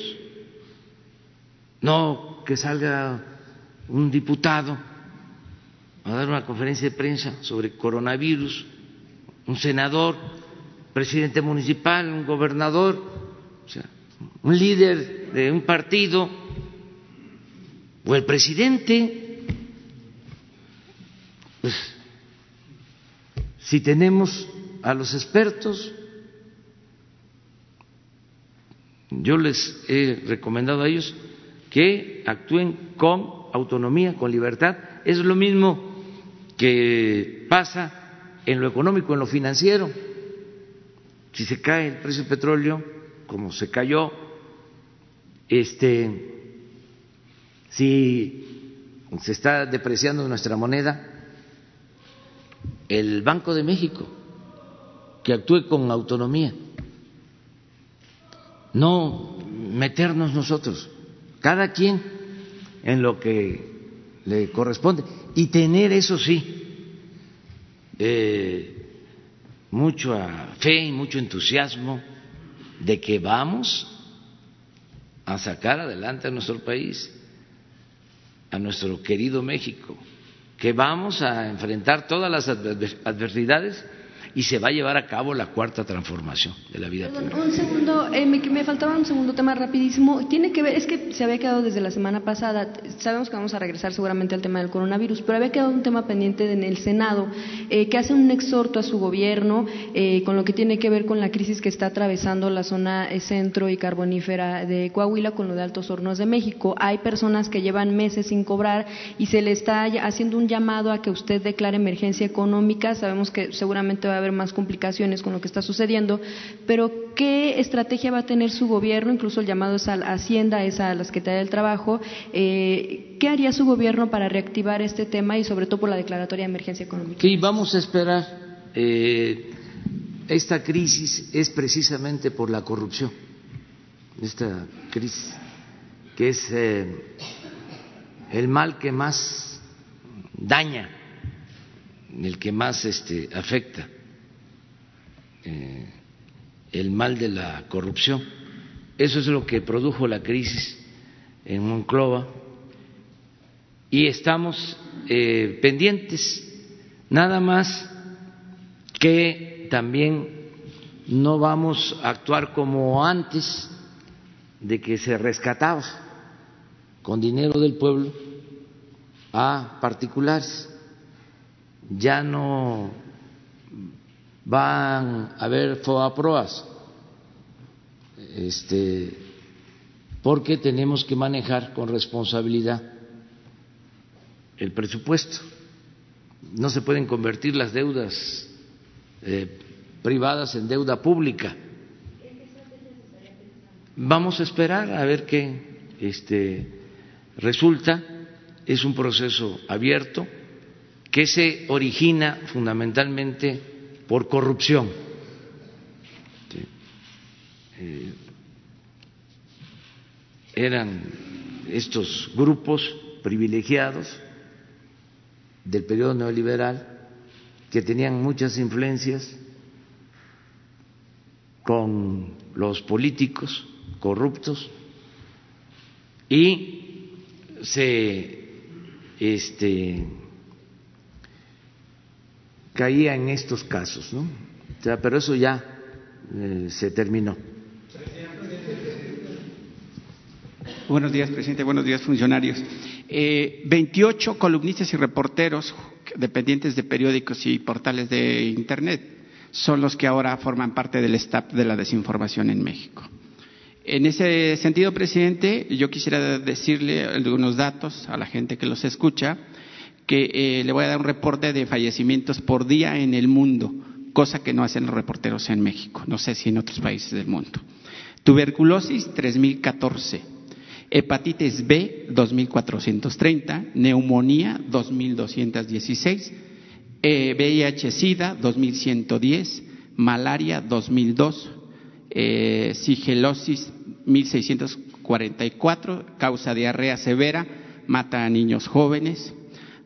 no que salga un diputado a dar una conferencia de prensa sobre coronavirus, un senador, presidente municipal, un gobernador, o sea, un líder de un partido o el presidente, pues si tenemos a los expertos, yo les he recomendado a ellos que actúen con autonomía, con libertad. Es lo mismo que pasa en lo económico, en lo financiero. Si se cae el precio del petróleo, como se cayó, este, si se está depreciando nuestra moneda, el Banco de México, que actúe con autonomía, no meternos nosotros, cada quien en lo que le corresponde, y tener, eso sí, eh, mucha fe y mucho entusiasmo de que vamos a sacar adelante a nuestro país, a nuestro querido México que vamos a enfrentar todas las adversidades y se va a llevar a cabo la cuarta transformación de la vida Perdón, Un segundo, eh, me, me, faltaba un segundo tema rapidísimo. Tiene que ver, es que se había quedado desde la semana pasada. Sabemos que vamos a regresar seguramente al tema del coronavirus, pero había quedado un tema pendiente en el Senado eh, que hace un exhorto a su gobierno eh, con lo que tiene que ver con la crisis que está atravesando la zona eh, centro y carbonífera de Coahuila con lo de Altos Hornos de México. Hay personas que llevan meses sin cobrar y se le está haciendo un llamado a que usted declare emergencia económica. Sabemos que seguramente va haber más complicaciones con lo que está sucediendo, pero ¿qué estrategia va a tener su gobierno? Incluso el llamado es a la Hacienda, es a la Secretaría del Trabajo. Eh, ¿Qué haría su gobierno para reactivar este tema y sobre todo por la declaratoria de emergencia económica? Sí, vamos a esperar. Eh, esta crisis es precisamente por la corrupción, esta crisis, que es eh, el mal que más daña, el que más este, afecta eh, el mal de la corrupción. Eso es lo que produjo la crisis en Monclova y estamos eh, pendientes, nada más que también no vamos a actuar como antes de que se rescataba con dinero del pueblo a particulares. Ya no van a haber FOAPROAS, este, porque tenemos que manejar con responsabilidad el presupuesto. No se pueden convertir las deudas eh, privadas en deuda pública. Vamos a esperar a ver qué este, resulta. Es un proceso abierto que se origina fundamentalmente por corrupción. Eh, eran estos grupos privilegiados del periodo neoliberal que tenían muchas influencias con los políticos corruptos y se este, caía en estos casos, ¿no? O sea, pero eso ya eh, se terminó. Buenos días, presidente. Buenos días, funcionarios. Eh, 28 columnistas y reporteros dependientes de periódicos y portales de Internet son los que ahora forman parte del staff de la desinformación en México. En ese sentido, presidente, yo quisiera decirle algunos datos a la gente que los escucha que eh, le voy a dar un reporte de fallecimientos por día en el mundo, cosa que no hacen los reporteros en México, no sé si en otros países del mundo. Tuberculosis, 3014. Hepatitis B, 2430. Neumonía, 2216. Eh, VIH-Sida, 2110. Malaria, 2002. Eh, sigelosis, 1644. Causa diarrea severa, mata a niños jóvenes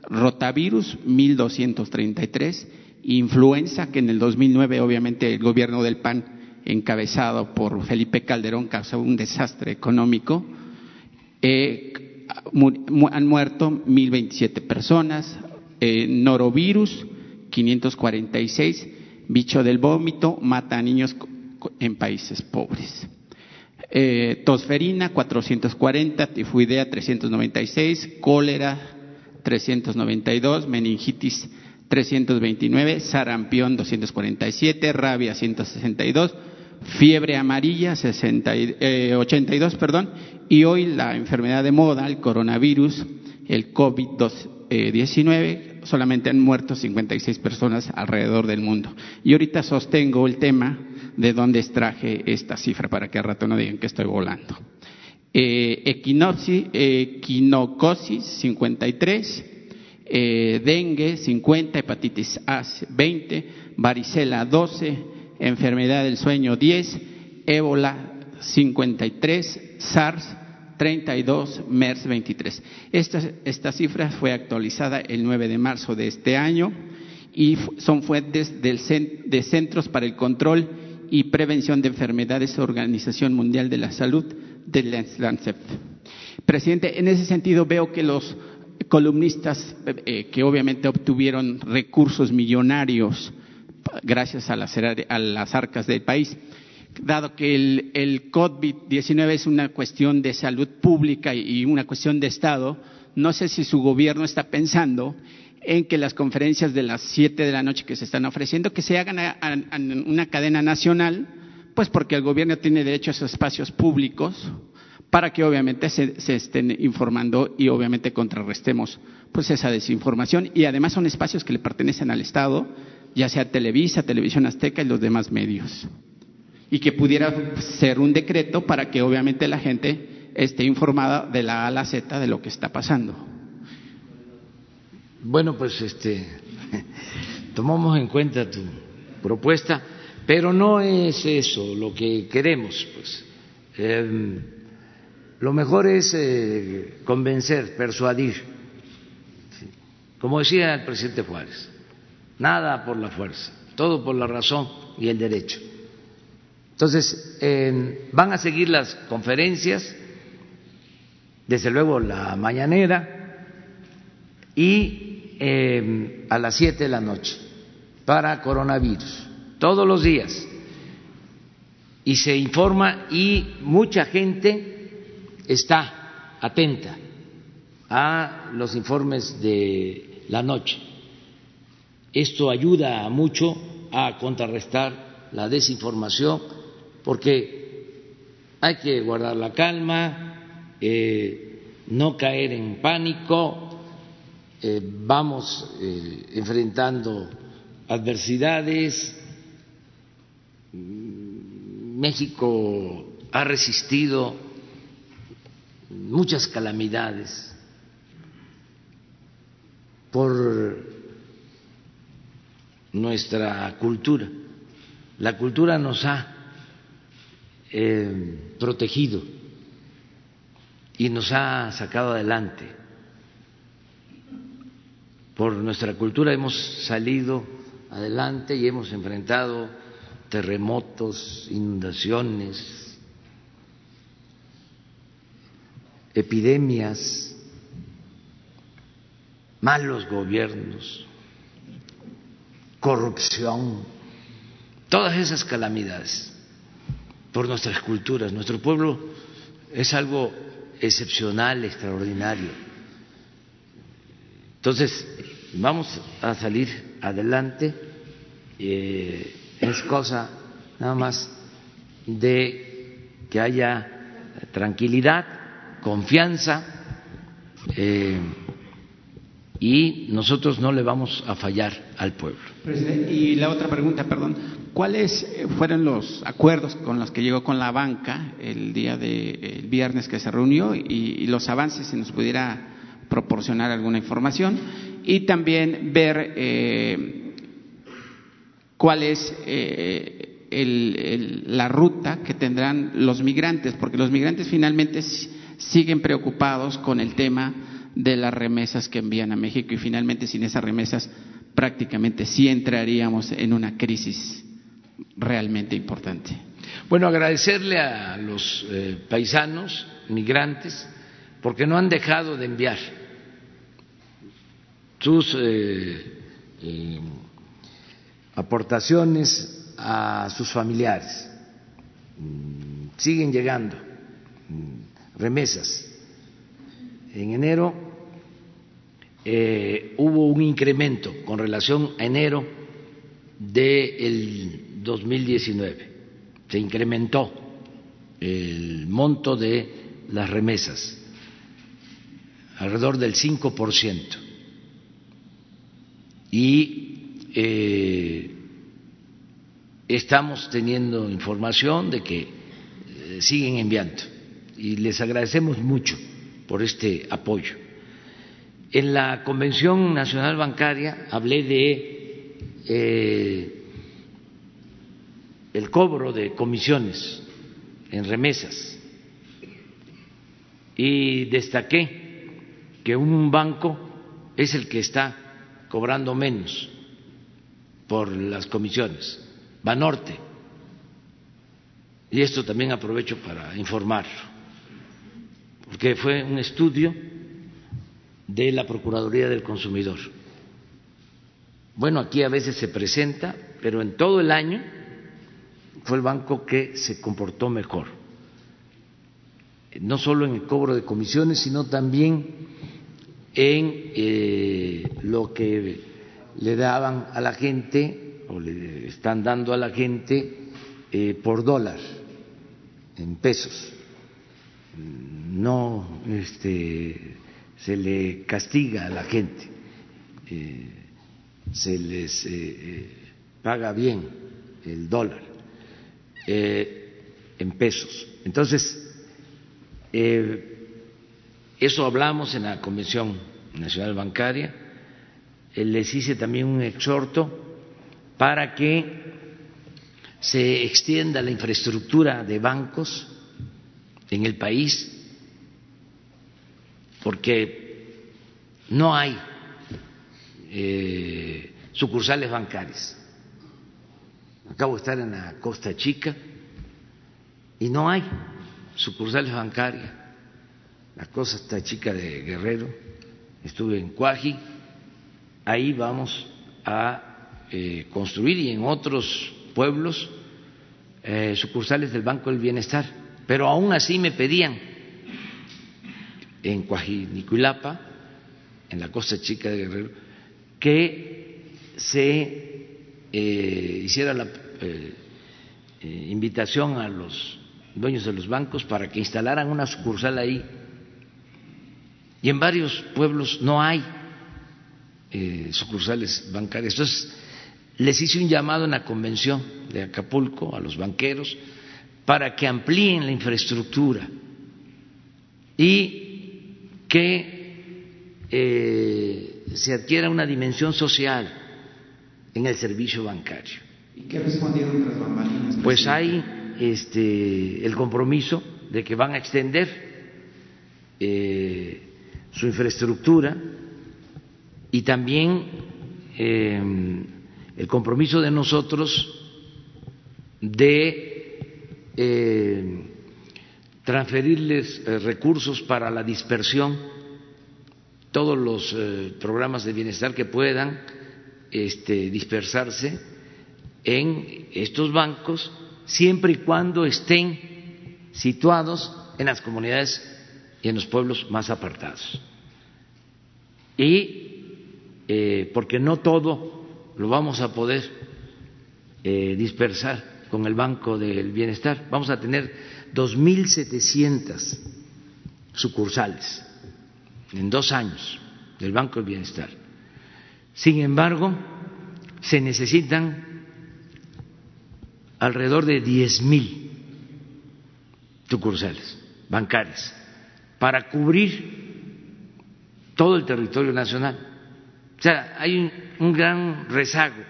rotavirus 1233, influenza que en el 2009 obviamente el gobierno del PAN encabezado por Felipe Calderón causó un desastre económico. Eh, han muerto 1027 personas, eh, norovirus 546, bicho del vómito mata a niños en países pobres. Eh, tosferina 440, tifoidea 396, cólera 392, meningitis 329, sarampión 247, rabia 162, fiebre amarilla 82, perdón, y hoy la enfermedad de moda, el coronavirus, el COVID-19, solamente han muerto 56 personas alrededor del mundo. Y ahorita sostengo el tema de dónde extraje esta cifra para que al rato no digan que estoy volando eh, equinocosis 53, eh, dengue 50, hepatitis A 20, varicela 12, enfermedad del sueño 10, ébola 53, SARS 32, MERS 23. Esta, cifra fue actualizada el 9 de marzo de este año y son fuentes de Centros para el Control y Prevención de Enfermedades, Organización Mundial de la Salud, del Lancet. Presidente, en ese sentido veo que los columnistas eh, que obviamente obtuvieron recursos millonarios gracias a las, a arcas del país, dado que el, el COVID-19 es una cuestión de salud pública y una cuestión de Estado, no sé si su gobierno está pensando en que las conferencias de las siete de la noche que se están ofreciendo, que se hagan en una cadena nacional, pues porque el gobierno tiene derecho a esos espacios públicos para que obviamente se, estén informando y obviamente contrarrestemos pues esa desinformación y además son espacios que le pertenecen al Estado, ya sea Televisa, Televisión Azteca y los demás medios. Y que pudiera ser un decreto para que obviamente la gente esté informada de la A a la Z de lo que está pasando. Bueno, pues este tomamos en cuenta tu propuesta. Pero no es eso lo que queremos, pues. Em, lo mejor es eh, convencer, persuadir. Como decía el presidente Juárez, nada por la fuerza, todo por la razón y el derecho. Entonces, van a seguir las conferencias, desde luego la mañanera, y em, a las siete de la noche para coronavirus todos los días. Y se informa y mucha gente está atenta a los informes de la noche. Esto ayuda mucho a contrarrestar la desinformación, porque hay que guardar la calma, eh, no caer en pánico, eh, vamos eh, enfrentando adversidades. México ha resistido muchas calamidades por nuestra cultura. La cultura nos ha eh, protegido y nos ha sacado adelante. Por nuestra cultura hemos salido adelante y hemos enfrentado terremotos, inundaciones, epidemias, malos gobiernos corrupción, todas esas calamidades por nuestras culturas. Nuestro pueblo es algo excepcional, extraordinario. Entonces, vamos a salir adelante. Eh, es cosa nada más de que haya tranquilidad, confianza. Eh, y nosotros no le vamos a fallar al pueblo. y la otra pregunta, perdón, ¿cuáles fueron los acuerdos con los que llegó con la banca el día de viernes que se reunió y, los avances si nos pudiera proporcionar alguna información y también ver eh, cuál es eh, la ruta que tendrán los migrantes, porque los migrantes finalmente siguen preocupados con el tema de las remesas que envían a México y finalmente sin esas remesas prácticamente sí entraríamos en una crisis realmente importante. Bueno, agradecerle a los eh, paisanos, migrantes, porque no han dejado de enviar sus eh, aportaciones a sus familiares. Mm, siguen llegando mm, remesas en enero eh, hubo un incremento con relación a enero del 2019. Se incrementó el monto de las remesas alrededor del 5%. Y eh, estamos teniendo información de que eh, siguen enviando. Y les agradecemos mucho por este apoyo. En la Convención Nacional Bancaria hablé de eh, el cobro de comisiones en remesas. Y destaqué que un banco es el que está cobrando menos por las comisiones, Banorte. Y esto también aprovecho para informar porque fue un estudio de la Procuraduría del Consumidor. Bueno, aquí a veces se presenta, pero en todo el año fue el banco que se comportó mejor, no solo en el cobro de comisiones, sino también en eh, lo que le daban a la gente o le están dando a la gente eh, por dólar, en pesos no este, se le castiga a la gente, eh, se les eh, paga bien el dólar en pesos. Entonces, eso hablamos en la Convención Nacional Bancaria, les hice también un exhorto para que se extienda la infraestructura de bancos en el país porque no hay eh, sucursales bancarias. Acabo de estar en la Costa Chica y no hay sucursales bancarias. La Costa Chica de Guerrero, estuve en Cuaji, ahí vamos a eh, construir y en otros pueblos eh, sucursales del Banco del Bienestar, pero aún así me pedían en Coajinicuilapa, en la Costa Chica de Guerrero, que se eh, hiciera la eh, eh, invitación a los dueños de los bancos para que instalaran una sucursal ahí. Y en varios pueblos no hay sucursales bancarias. Entonces, les hice un llamado en la convención de Acapulco a los banqueros para que amplíen la infraestructura y que eh, se adquiera una dimensión social en el servicio bancario. ¿Y qué respondieron las bambalinas? Pues hay este, el compromiso de que van a extender eh, su infraestructura y también eh, el compromiso de nosotros de eh, transferirles eh, recursos para la dispersión, todos los eh, programas de bienestar que puedan este, dispersarse en estos bancos, siempre y cuando estén situados en las comunidades y en los pueblos más apartados. Y porque no todo lo vamos a poder dispersar con el Banco del Bienestar. Vamos a tener 2.700 sucursales en dos años del Banco del Bienestar. Sin embargo, se necesitan alrededor de 10.000 sucursales bancarias para cubrir todo el territorio nacional. O sea, hay un, un gran rezago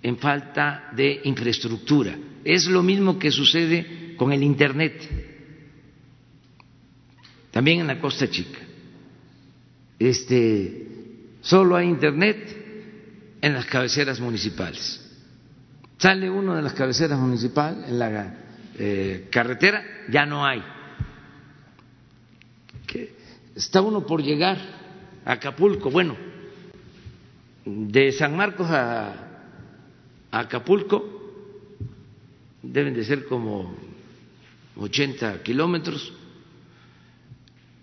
en falta de infraestructura. Es lo mismo que sucede con el Internet, también en la Costa Chica. Este, solo hay Internet en las cabeceras municipales. Sale uno de las cabeceras municipales en la eh, carretera, ya no hay. Está uno por llegar a Acapulco, bueno, de San Marcos a Acapulco deben de ser como 80 kilómetros,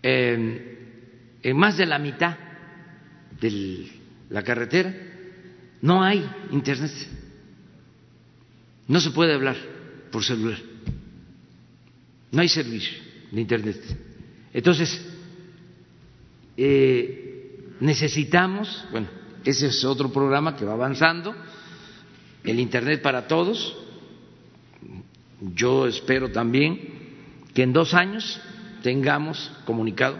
en más de la mitad de la carretera no hay internet, no se puede hablar por celular, no hay servicio de internet. Entonces, eh, necesitamos, bueno, ese es otro programa que va avanzando, el Internet para todos. Yo espero también que en dos años tengamos comunicado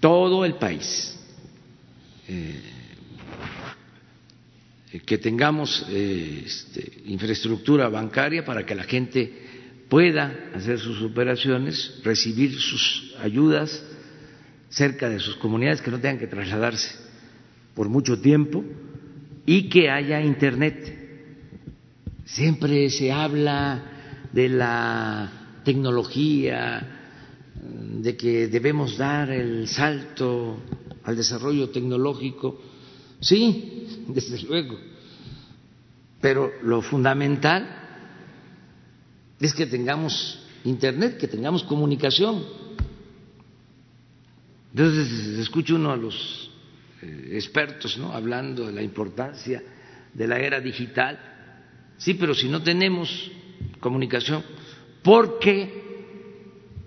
todo el país, eh, que tengamos eh, este, infraestructura bancaria para que la gente pueda hacer sus operaciones, recibir sus ayudas cerca de sus comunidades, que no tengan que trasladarse por mucho tiempo y que haya Internet. Siempre se habla de la tecnología, de que debemos dar el salto al desarrollo tecnológico. Sí, desde luego, pero lo fundamental es que tengamos Internet, que tengamos comunicación. Entonces, escucha uno a los expertos ¿no? hablando de la importancia de la era digital. Sí, pero si no tenemos comunicación, porque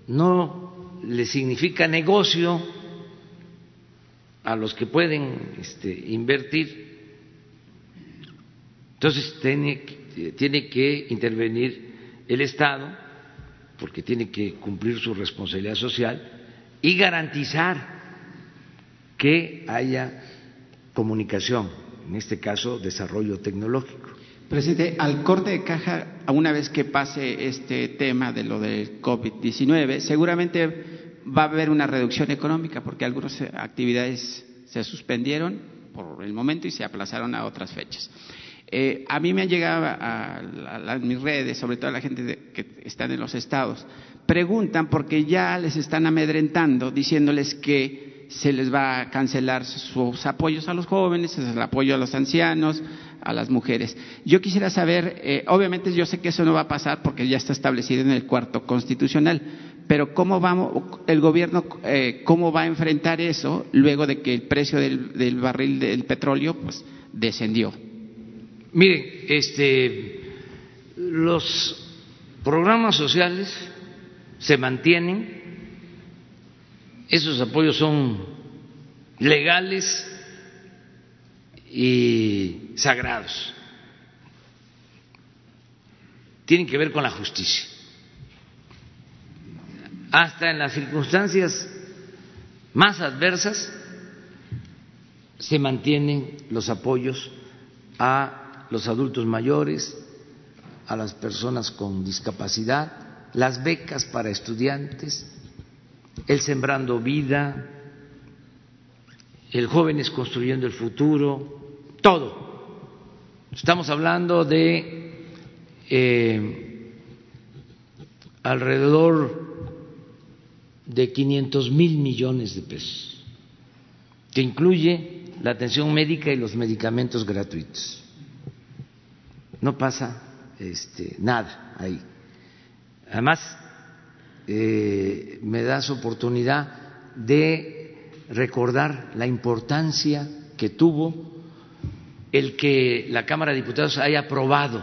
no le significa negocio a los que pueden este, invertir, entonces tiene, tiene que intervenir el Estado, porque tiene que cumplir su responsabilidad social y garantizar que haya comunicación, en este caso desarrollo tecnológico. Presidente, al corte de caja, una vez que pase este tema de lo del COVID-19, seguramente va a haber una reducción económica porque algunas actividades se suspendieron por el momento y se aplazaron a otras fechas. Eh, a mí me han llegado a, mis redes, sobre todo a la gente que está en los estados, preguntan porque ya les están amedrentando diciéndoles que se les va a cancelar sus apoyos a los jóvenes, el apoyo a los ancianos, a las mujeres. Yo quisiera saber, eh, obviamente yo sé que eso no va a pasar porque ya está establecido en el cuarto constitucional, pero ¿cómo vamos, el gobierno, eh, cómo va a enfrentar eso luego de que el precio del, del barril del petróleo pues, descendió? Miren, este, los programas sociales se mantienen, esos apoyos son legales y sagrados, tienen que ver con la justicia. Hasta en las circunstancias más adversas se mantienen los apoyos a los adultos mayores, a las personas con discapacidad, las becas para estudiantes, el sembrando vida, el jóvenes construyendo el futuro, todo. Estamos hablando de eh, alrededor de 500 mil millones de pesos, que incluye la atención médica y los medicamentos gratuitos. No pasa este, nada ahí. Además, eh, me das oportunidad de recordar la importancia que tuvo el que la Cámara de Diputados haya aprobado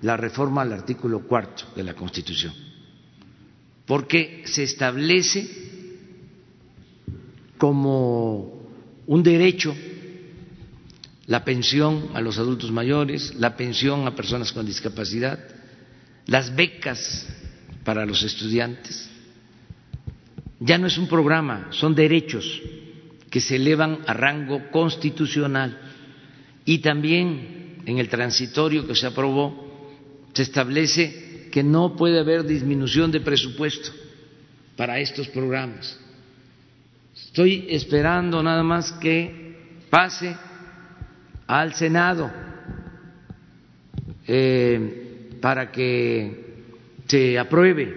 la reforma al artículo cuarto de la Constitución. Porque se establece como un derecho la pensión a los adultos mayores, la pensión a personas con discapacidad, las becas para los estudiantes. Ya no es un programa, son derechos que se elevan a rango constitucional. Y también en el transitorio que se aprobó se establece que no puede haber disminución de presupuesto para estos programas. Estoy esperando nada más que pase al Senado eh, para que se apruebe,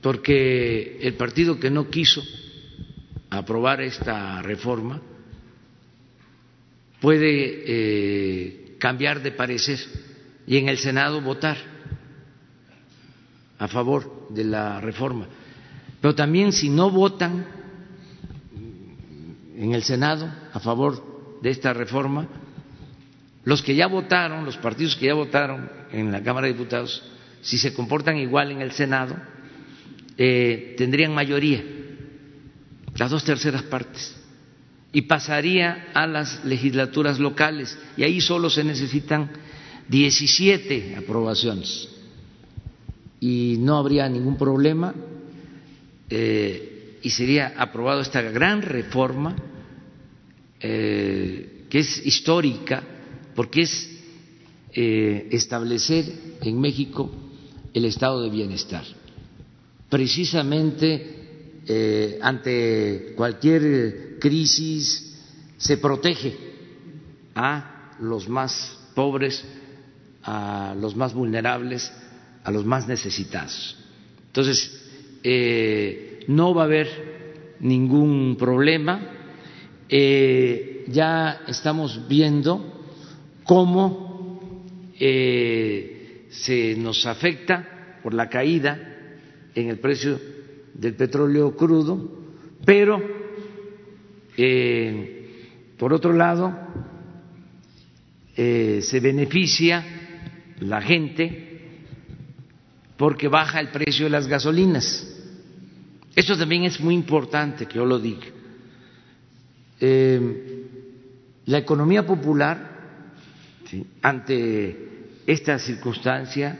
porque el partido que no quiso aprobar esta reforma puede eh, cambiar de parecer y en el Senado votar a favor de la reforma. Pero también si no votan en el Senado a favor de esta reforma, los que ya votaron, los partidos que ya votaron en la Cámara de Diputados, si se comportan igual en el Senado, eh, tendrían mayoría, las dos terceras partes, y pasaría a las legislaturas locales, y ahí solo se necesitan 17 aprobaciones y no habría ningún problema eh, y sería aprobado esta gran reforma eh, que es histórica porque es establecer en México el estado de bienestar. Precisamente ante cualquier crisis se protege a los más pobres, a los más vulnerables, a los más necesitados. Entonces, eh, no va a haber ningún problema. Eh, ya estamos viendo cómo eh, se nos afecta por la caída en el precio del petróleo crudo, pero por otro lado se beneficia la gente porque baja el precio de las gasolinas. Eso también es muy importante que yo lo diga. Eh, la economía popular, ante esta circunstancia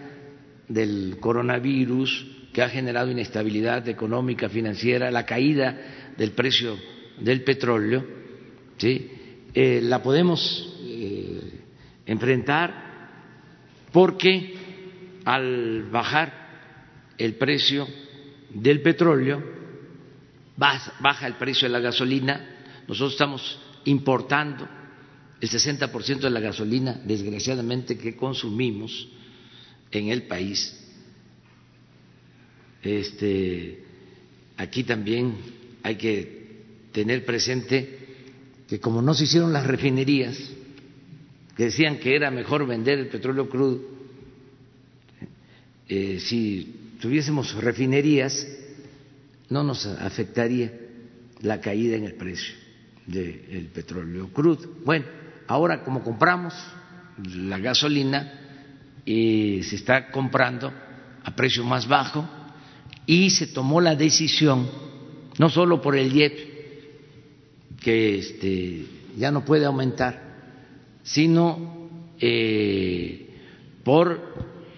del coronavirus que ha generado inestabilidad económica, financiera, la caída del precio del petróleo, eh, la podemos eh, enfrentar porque al bajar el precio del petróleo, baja el precio de la gasolina, nosotros estamos importando el 60% de la gasolina, desgraciadamente, que consumimos en el país. Este, aquí también hay que tener presente que como no se hicieron las refinerías, que decían que era mejor vender el petróleo crudo, eh, si tuviésemos refinerías, no nos afectaría la caída en el precio del petróleo crudo. Bueno, ahora como compramos la gasolina, y se está comprando a precio más bajo y se tomó la decisión, no solo por el IEP, que este, ya no puede aumentar, sino eh, por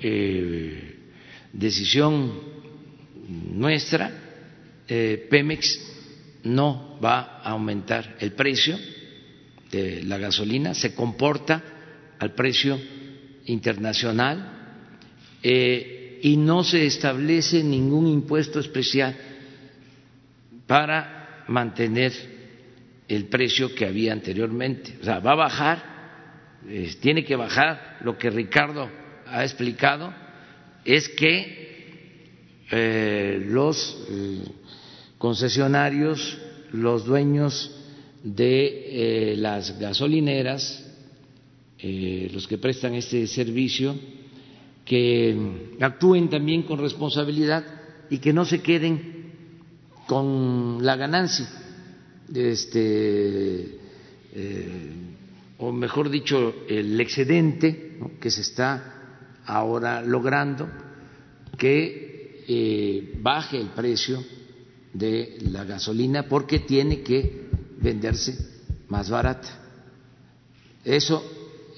eh, decisión nuestra, eh, Pemex no va a aumentar el precio la gasolina, se comporta al precio internacional y no se establece ningún impuesto especial para mantener el precio que había anteriormente. O sea, va a bajar, tiene que bajar. Lo que Ricardo ha explicado es que eh, los eh, concesionarios, los dueños de eh, las gasolineras, los que prestan este servicio, que actúen también con responsabilidad y que no se queden con la ganancia, este, eh, o mejor dicho, el excedente que se está ahora logrando, que eh, baje el precio de la gasolina porque tiene que venderse más barata. Eso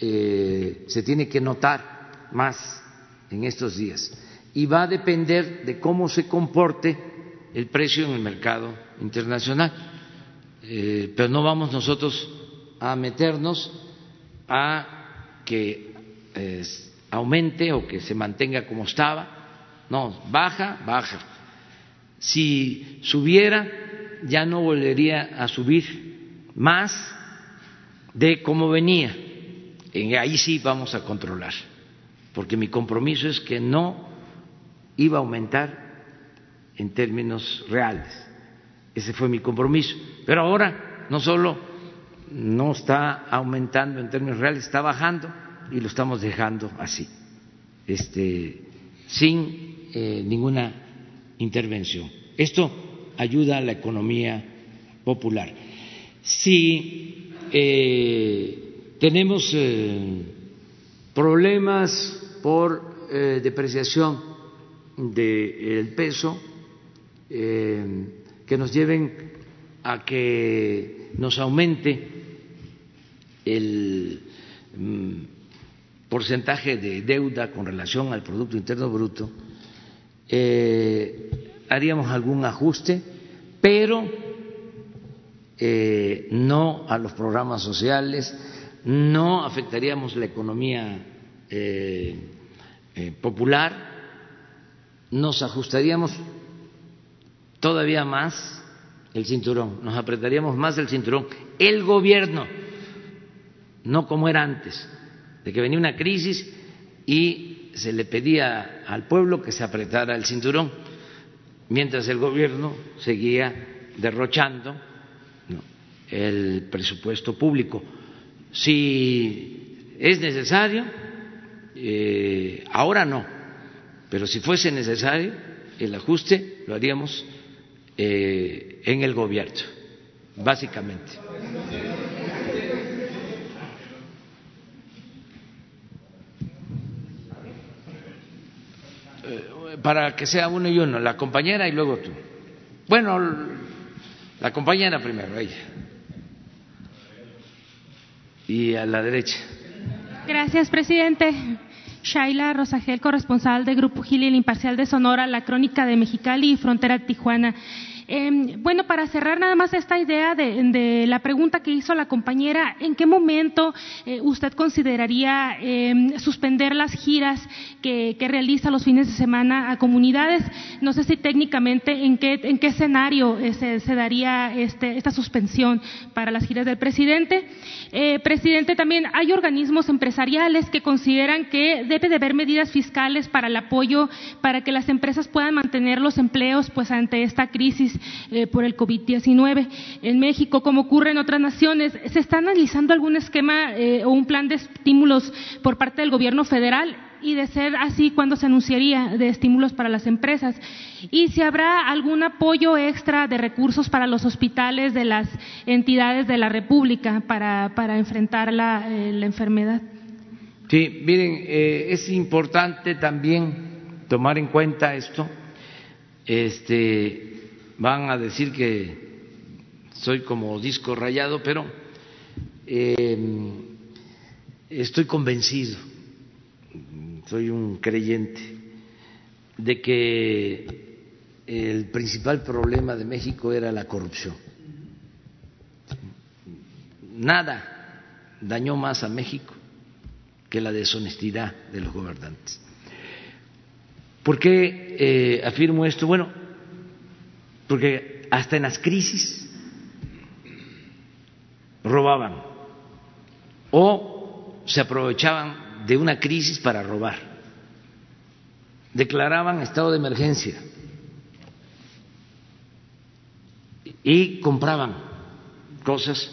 eh, se tiene que notar más en estos días y va a depender de cómo se comporte el precio en el mercado internacional. Eh, pero no vamos nosotros a meternos a que aumente o que se mantenga como estaba. No, baja, baja. Si subiera, ya no volvería a subir más de cómo venía. Ahí sí vamos a controlar porque mi compromiso es que no iba a aumentar en términos reales. Ese fue mi compromiso. Pero ahora no solo no está aumentando en términos reales, está bajando y lo estamos dejando así, este, sin eh, ninguna intervención. Esto ayuda a la economía popular. Si eh, tenemos eh, problemas por eh, depreciación del peso que nos lleven a que nos aumente el mm, porcentaje de deuda con relación al Producto Interno Bruto, haríamos algún ajuste, pero no a los programas sociales, no afectaríamos la economía eh, popular, nos ajustaríamos todavía más el cinturón, nos apretaríamos más el cinturón. El gobierno, no como era antes, de que venía una crisis y se le pedía al pueblo que se apretara el cinturón, mientras el gobierno seguía derrochando el presupuesto público. Si es necesario, eh, ahora no, pero si fuese necesario el ajuste lo haríamos eh, en el gobierno, básicamente. Eh, para que sea uno y uno, la compañera y luego tú. Bueno, la compañera primero, ella. Y a la derecha. Gracias, presidente. Shaila Rosagel, corresponsal de Grupo Gil y el Imparcial de Sonora, La Crónica de Mexicali y Frontera Tijuana. Eh, bueno, para cerrar nada más esta idea de, la pregunta que hizo la compañera, ¿en qué momento eh, usted consideraría em, suspender las giras que, realiza los fines de semana a comunidades? No sé si técnicamente en qué, en qué escenario eh, se, daría este, esta suspensión para las giras del presidente. presidente, también hay organismos empresariales que consideran que debe de haber medidas fiscales para el apoyo para que las empresas puedan mantener los empleos pues ante esta crisis eh, por el COVID-19 en México, como ocurre en otras naciones. ¿Se está analizando algún esquema eh, o un plan de estímulos por parte del gobierno federal? y de ser así, ¿cuándo se anunciaría de estímulos para las empresas? Y si habrá algún apoyo extra de recursos para los hospitales de las entidades de la República para, enfrentar la, eh, la enfermedad. Sí, miren, es importante también tomar en cuenta esto. Este, van a decir que soy como disco rayado, pero eh, estoy convencido, soy un creyente, de que el principal problema de México era la corrupción. Nada dañó más a México que la deshonestidad de los gobernantes. ¿Por qué eh, afirmo esto? Bueno, porque hasta en las crisis robaban o se aprovechaban de una crisis para robar. Declaraban estado de emergencia y compraban cosas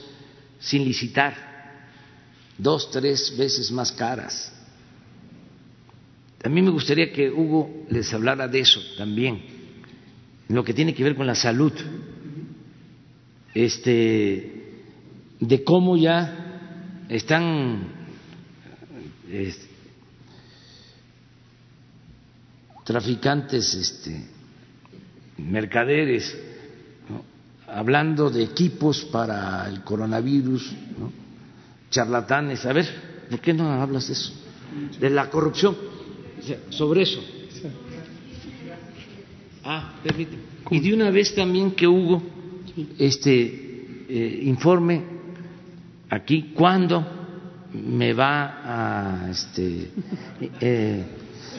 sin licitar, dos, tres veces más caras. A mí me gustaría que Hugo les hablara de eso también, en lo que tiene que ver con la salud. Este, de cómo ya están traficantes, este, mercaderes, hablando de equipos para el coronavirus, charlatanes. A ver, ¿por qué no hablas de eso? De la corrupción, sobre eso. Ah, permíteme. Y de una vez también que Hugo este, eh, informe aquí cuándo me va a este, eh,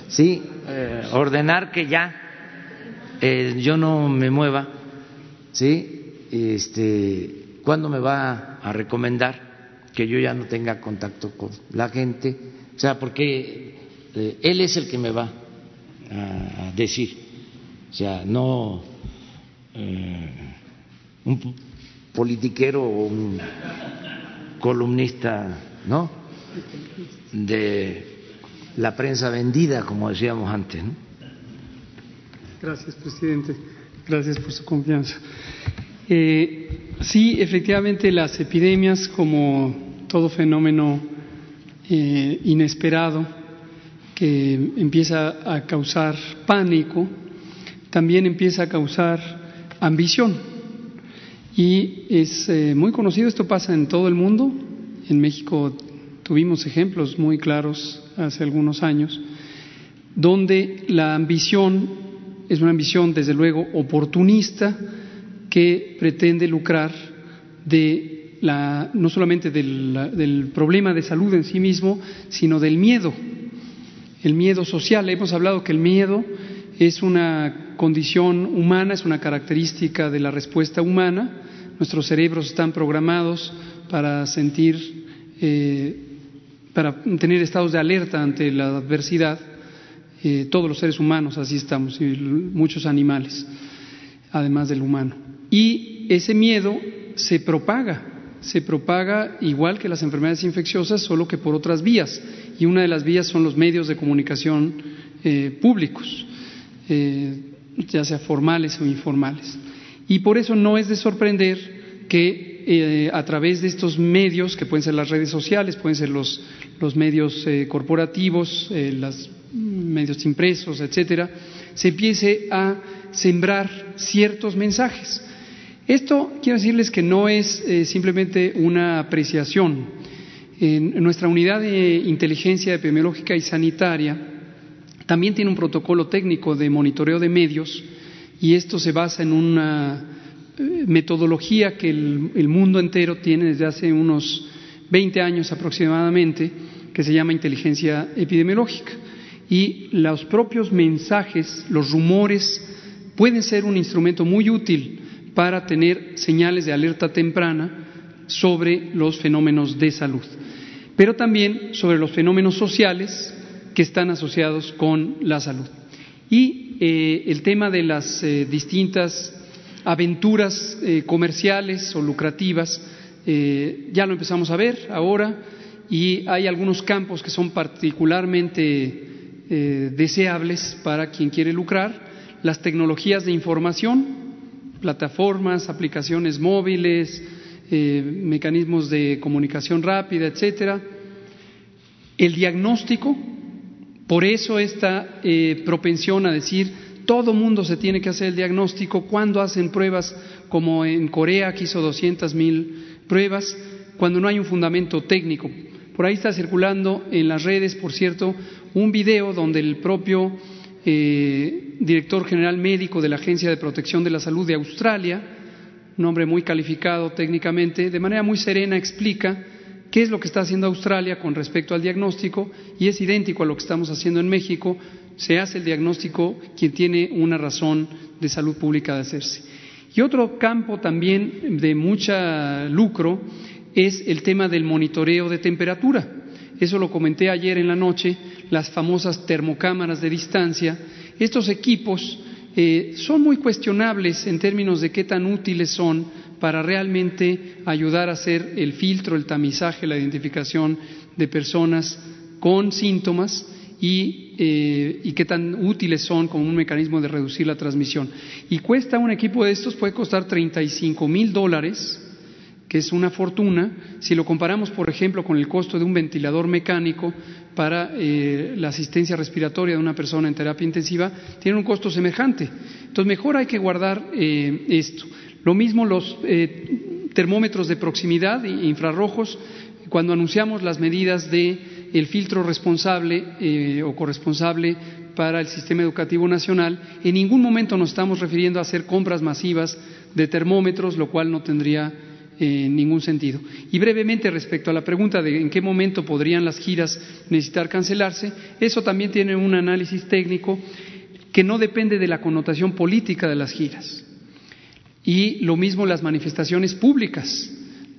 sí eh, ordenar que ya eh, yo no me mueva sí este cuándo me va a recomendar que yo ya no tenga contacto con la gente o sea porque él es el que me va a decir o sea no un politiquero o un columnista, ¿no? De la prensa vendida, como decíamos antes. ¿no? Gracias, presidente. Gracias por su confianza. Eh, sí, efectivamente, las epidemias, como todo fenómeno eh, inesperado que empieza a causar pánico, también empieza a causar ambición y es eh, muy conocido, esto pasa en todo el mundo. En México tuvimos ejemplos muy claros hace algunos años, donde la ambición es una ambición, desde luego, oportunista que pretende lucrar de la, no solamente del, del problema de salud en sí mismo, sino del miedo, el miedo social. Hemos hablado que el miedo es una condición humana, es una característica de la respuesta humana Nuestros cerebros están programados para sentir, eh, para tener estados de alerta ante la adversidad. Eh, todos los seres humanos así estamos, y muchos animales, además del humano. Y ese miedo se propaga, se propaga igual que las enfermedades infecciosas, solo que por otras vías. Y una de las vías son los medios de comunicación eh, públicos, ya sea formales o informales. Y por eso no es de sorprender que eh, a través de estos medios, que pueden ser las redes sociales, pueden ser los, medios eh, corporativos, eh, los medios impresos, etcétera, se empiece a sembrar ciertos mensajes. Esto quiero decirles que no es simplemente una apreciación. En nuestra unidad de inteligencia epidemiológica y sanitaria también tiene un protocolo técnico de monitoreo de medios y esto se basa en una eh, metodología que el, mundo entero tiene desde hace unos 20 años aproximadamente, que se llama inteligencia epidemiológica. Y los propios mensajes, los rumores, pueden ser un instrumento muy útil para tener señales de alerta temprana sobre los fenómenos de salud, pero también sobre los fenómenos sociales que están asociados con la salud. Y eh, el tema de las eh, distintas aventuras eh, comerciales o lucrativas, ya lo empezamos a ver ahora y hay algunos campos que son particularmente deseables para quien quiere lucrar, las tecnologías de información, plataformas, aplicaciones móviles, mecanismos de comunicación rápida, etcétera. El diagnóstico, por eso esta eh, propensión a decir todo mundo se tiene que hacer el diagnóstico cuando hacen pruebas como en Corea que hizo 200 mil pruebas, cuando no hay un fundamento técnico. Por ahí está circulando en las redes, por cierto, un video donde el propio eh, director general médico de la Agencia de Protección de la Salud de Australia, un hombre muy calificado técnicamente, de manera muy serena explica qué es lo que está haciendo Australia con respecto al diagnóstico y es idéntico a lo que estamos haciendo en México. Se hace el diagnóstico quien tiene una razón de salud pública de hacerse. Y otro campo también de mucha lucro es el tema del monitoreo de temperatura. Eso lo comenté ayer en la noche, las famosas termocámaras de distancia. Estos equipos eh, son muy cuestionables en términos de qué tan útiles son para realmente ayudar a hacer el filtro, el tamizaje, la identificación de personas con síntomas y, eh, y, qué tan útiles son como un mecanismo de reducir la transmisión. Y cuesta un equipo de estos, puede costar 35 mil dólares que es una fortuna, si lo comparamos, por ejemplo, con el costo de un ventilador mecánico para eh, la asistencia respiratoria de una persona en terapia intensiva, tiene un costo semejante. Entonces, mejor hay que guardar eh, esto. Lo mismo los eh, termómetros de proximidad infrarrojos, cuando anunciamos las medidas de el filtro responsable o corresponsable para el sistema educativo nacional, en ningún momento nos estamos refiriendo a hacer compras masivas de termómetros, lo cual no tendría en ningún sentido. Y brevemente respecto a la pregunta de en qué momento podrían las giras necesitar cancelarse, eso también tiene un análisis técnico que no depende de la connotación política de las giras. Y lo mismo las manifestaciones públicas,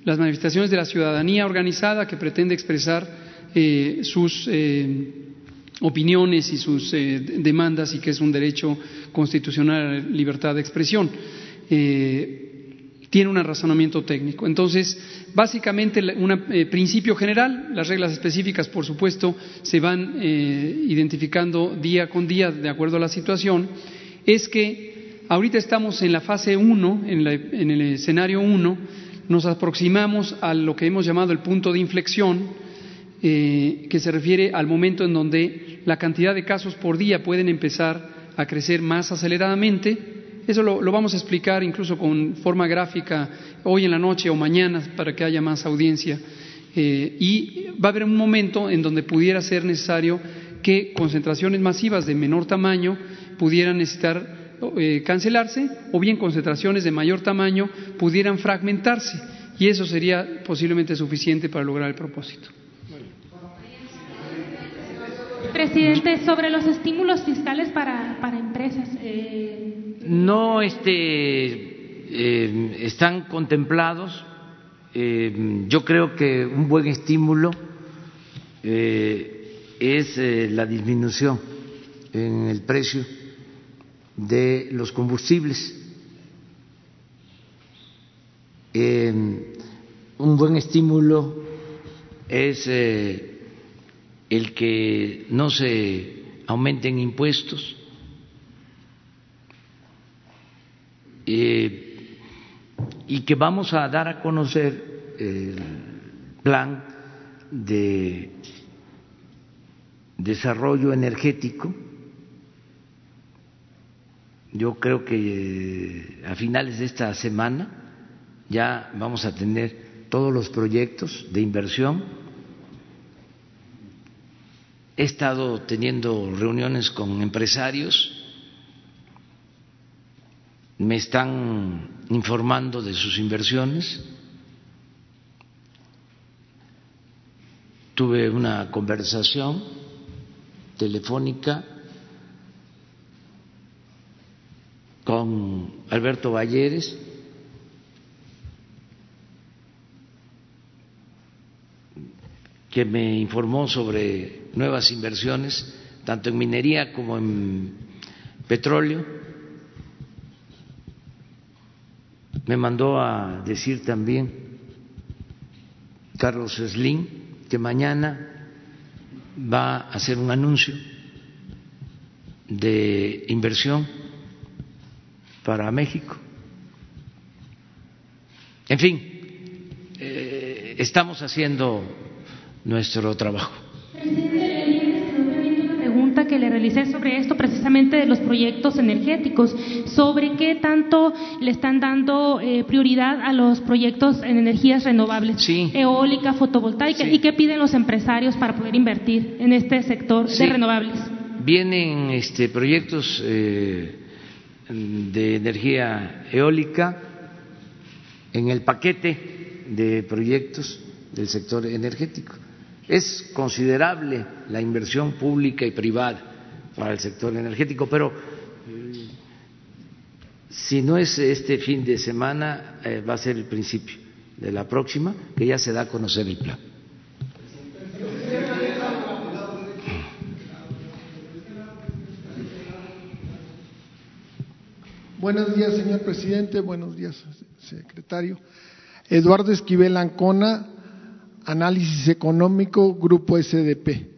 las manifestaciones de la ciudadanía organizada que pretende expresar eh, sus eh, opiniones y sus eh, demandas y que es un derecho constitucional la libertad de expresión tiene un razonamiento técnico. Entonces, básicamente, un principio general, las reglas específicas, por supuesto, se van identificando día con día de acuerdo a la situación, es que ahorita estamos en la fase 1, en, el escenario 1, nos aproximamos a lo que hemos llamado el punto de inflexión, eh, que se refiere al momento en donde la cantidad de casos por día pueden empezar a crecer más aceleradamente eso lo, vamos a explicar incluso con forma gráfica hoy en la noche o mañana para que haya más audiencia. Eh, y va a haber un momento en donde pudiera ser necesario que concentraciones masivas de menor tamaño pudieran necesitar eh, cancelarse o bien concentraciones de mayor tamaño pudieran fragmentarse y eso sería posiblemente suficiente para lograr el propósito. Presidente, sobre los estímulos fiscales para, para empresas. Eh no este, eh, están contemplados. Eh, yo creo que un buen estímulo eh, es la disminución en el precio de los combustibles. un buen estímulo es el que no se aumenten impuestos Eh, y que vamos a dar a conocer el plan de desarrollo energético. Yo creo que eh, a finales de esta semana ya vamos a tener todos los proyectos de inversión. He estado teniendo reuniones con empresarios me están informando de sus inversiones. Tuve una conversación telefónica con Alberto Valleres, que me informó sobre nuevas inversiones, tanto en minería como en petróleo. Me mandó a decir también Carlos Slim que mañana va a hacer un anuncio de inversión para México. En fin, eh, estamos haciendo nuestro trabajo. pregunta que le realicé sobre esto, precisamente de los proyectos energéticos, sobre qué tanto le están dando eh, prioridad a los proyectos en energías renovables, eólica, fotovoltaica, y qué piden los empresarios para poder invertir en este sector de renovables. Vienen este, proyectos eh, de energía eólica en el paquete de proyectos del sector energético. Es considerable la inversión pública y privada para el sector energético, pero si no es este fin de semana, eh, va a ser el principio de la próxima, que ya se da a conocer el plan. Buenos días, señor presidente. Buenos días, secretario. Eduardo Esquivel Ancona, Análisis Económico, Grupo SDP.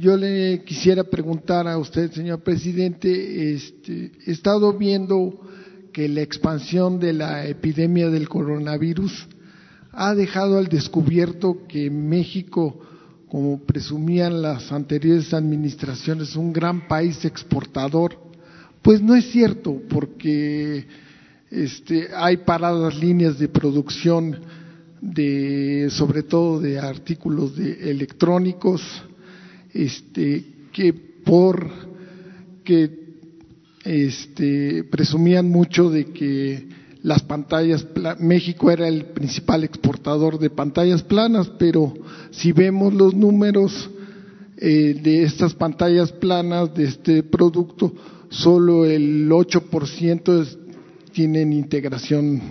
Yo le quisiera preguntar a usted, señor presidente, este, he estado viendo que la expansión de la epidemia del coronavirus ha dejado al descubierto que México, como presumían las anteriores administraciones, un gran país exportador pues no es cierto, porque este, hay paradas líneas de producción de, sobre todo de artículos de electrónicos, este, que por que este, presumían mucho de que las pantallas, México era el principal exportador de pantallas planas, pero si vemos los números eh, de estas pantallas planas, de este producto, solo el 8% tienen integración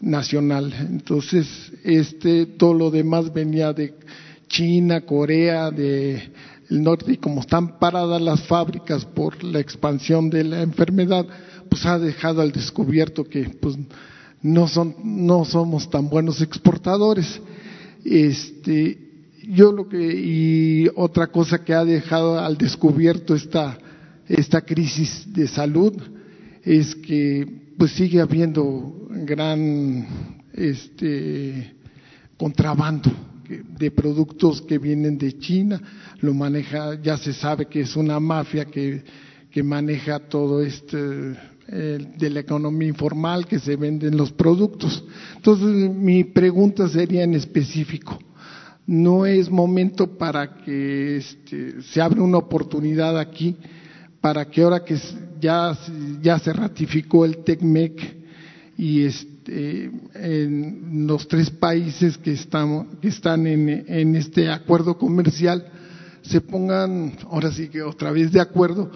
nacional. Entonces, este, todo lo demás venía de China, Corea, de norte, y como están paradas las fábricas por la expansión de la enfermedad, pues ha dejado al descubierto que pues no son, no somos tan buenos exportadores. Este, yo lo que, y otra cosa que ha dejado al descubierto esta esta crisis de salud es que pues sigue habiendo gran este contrabando de productos que vienen de China, lo maneja, ya se sabe que es una mafia que, que maneja todo este de la economía informal que se venden los productos. Entonces, mi pregunta sería en específico, ¿no es momento para que este, se abra una oportunidad aquí para que ahora que ya, ya se ratificó el TECMEC y este, en los tres países que, estamos, que están en, en este acuerdo comercial se pongan ahora sí que otra vez de acuerdo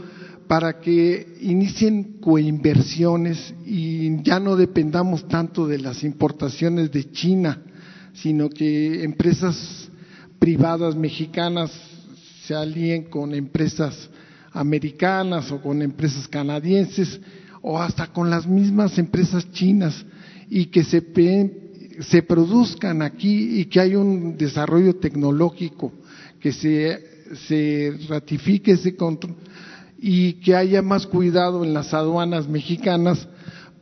para que inicien coinversiones y ya no dependamos tanto de las importaciones de China, sino que empresas privadas mexicanas se alíen con empresas americanas o con empresas canadienses o hasta con las mismas empresas chinas y que se, se produzcan aquí y que haya un desarrollo tecnológico, que se, se ratifique ese control y que haya más cuidado en las aduanas mexicanas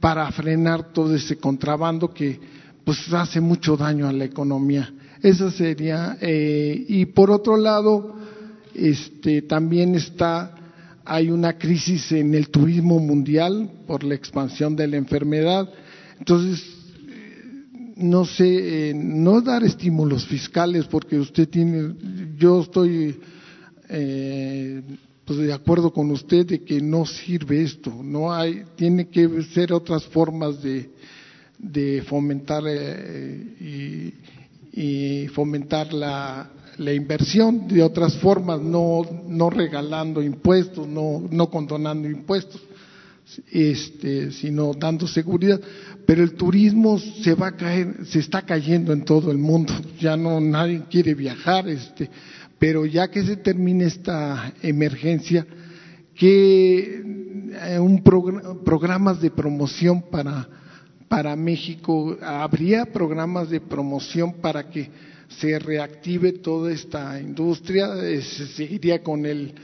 para frenar todo ese contrabando que pues hace mucho daño a la economía. Esa sería, eh, y por otro lado, este, también está hay una crisis en el turismo mundial por la expansión de la enfermedad. Entonces, no sé, eh, no dar estímulos fiscales porque usted tiene, yo estoy eh, pues de acuerdo con usted de que no sirve esto, no hay, tiene que ser otras formas de, de fomentar eh, y fomentar la, la inversión de otras formas, no, no regalando impuestos, no, no condonando impuestos, este, sino dando seguridad. Pero el turismo se va a caer, se está cayendo en todo el mundo, ya no nadie quiere viajar, este, pero ya que se termine esta emergencia, que eh, un programas de promoción para, para México, habría programas de promoción para que se reactive toda esta industria, se seguiría con el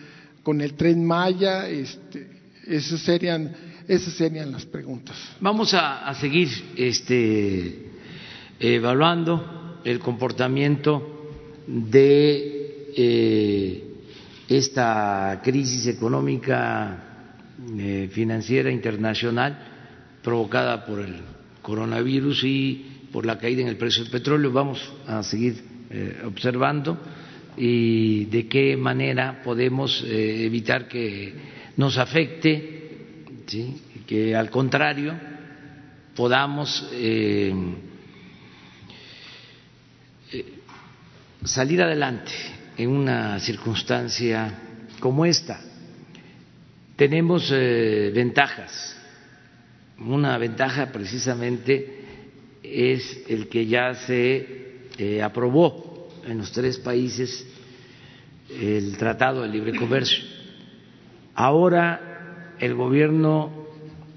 con el tren Maya, este, esas serían, esas serían las preguntas. Vamos a, a seguir este, evaluando el comportamiento de eh, esta crisis económica eh, financiera internacional provocada por el coronavirus y por la caída en el precio del petróleo. Vamos a seguir eh, observando y de qué manera podemos eh, evitar que nos afecte, que al contrario podamos eh, salir adelante en una circunstancia como esta. Tenemos ventajas. Una ventaja precisamente es el que ya se aprobó en los tres países el Tratado de Libre Comercio. Ahora el gobierno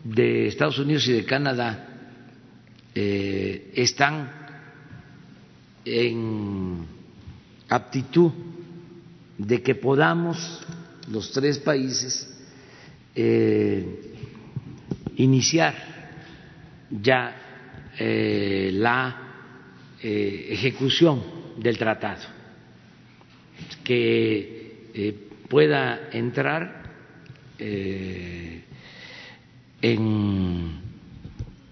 de Estados Unidos y de Canadá eh, están en aptitud de que podamos los tres países eh, iniciar ya eh, la ejecución del tratado, que eh, pueda entrar eh, en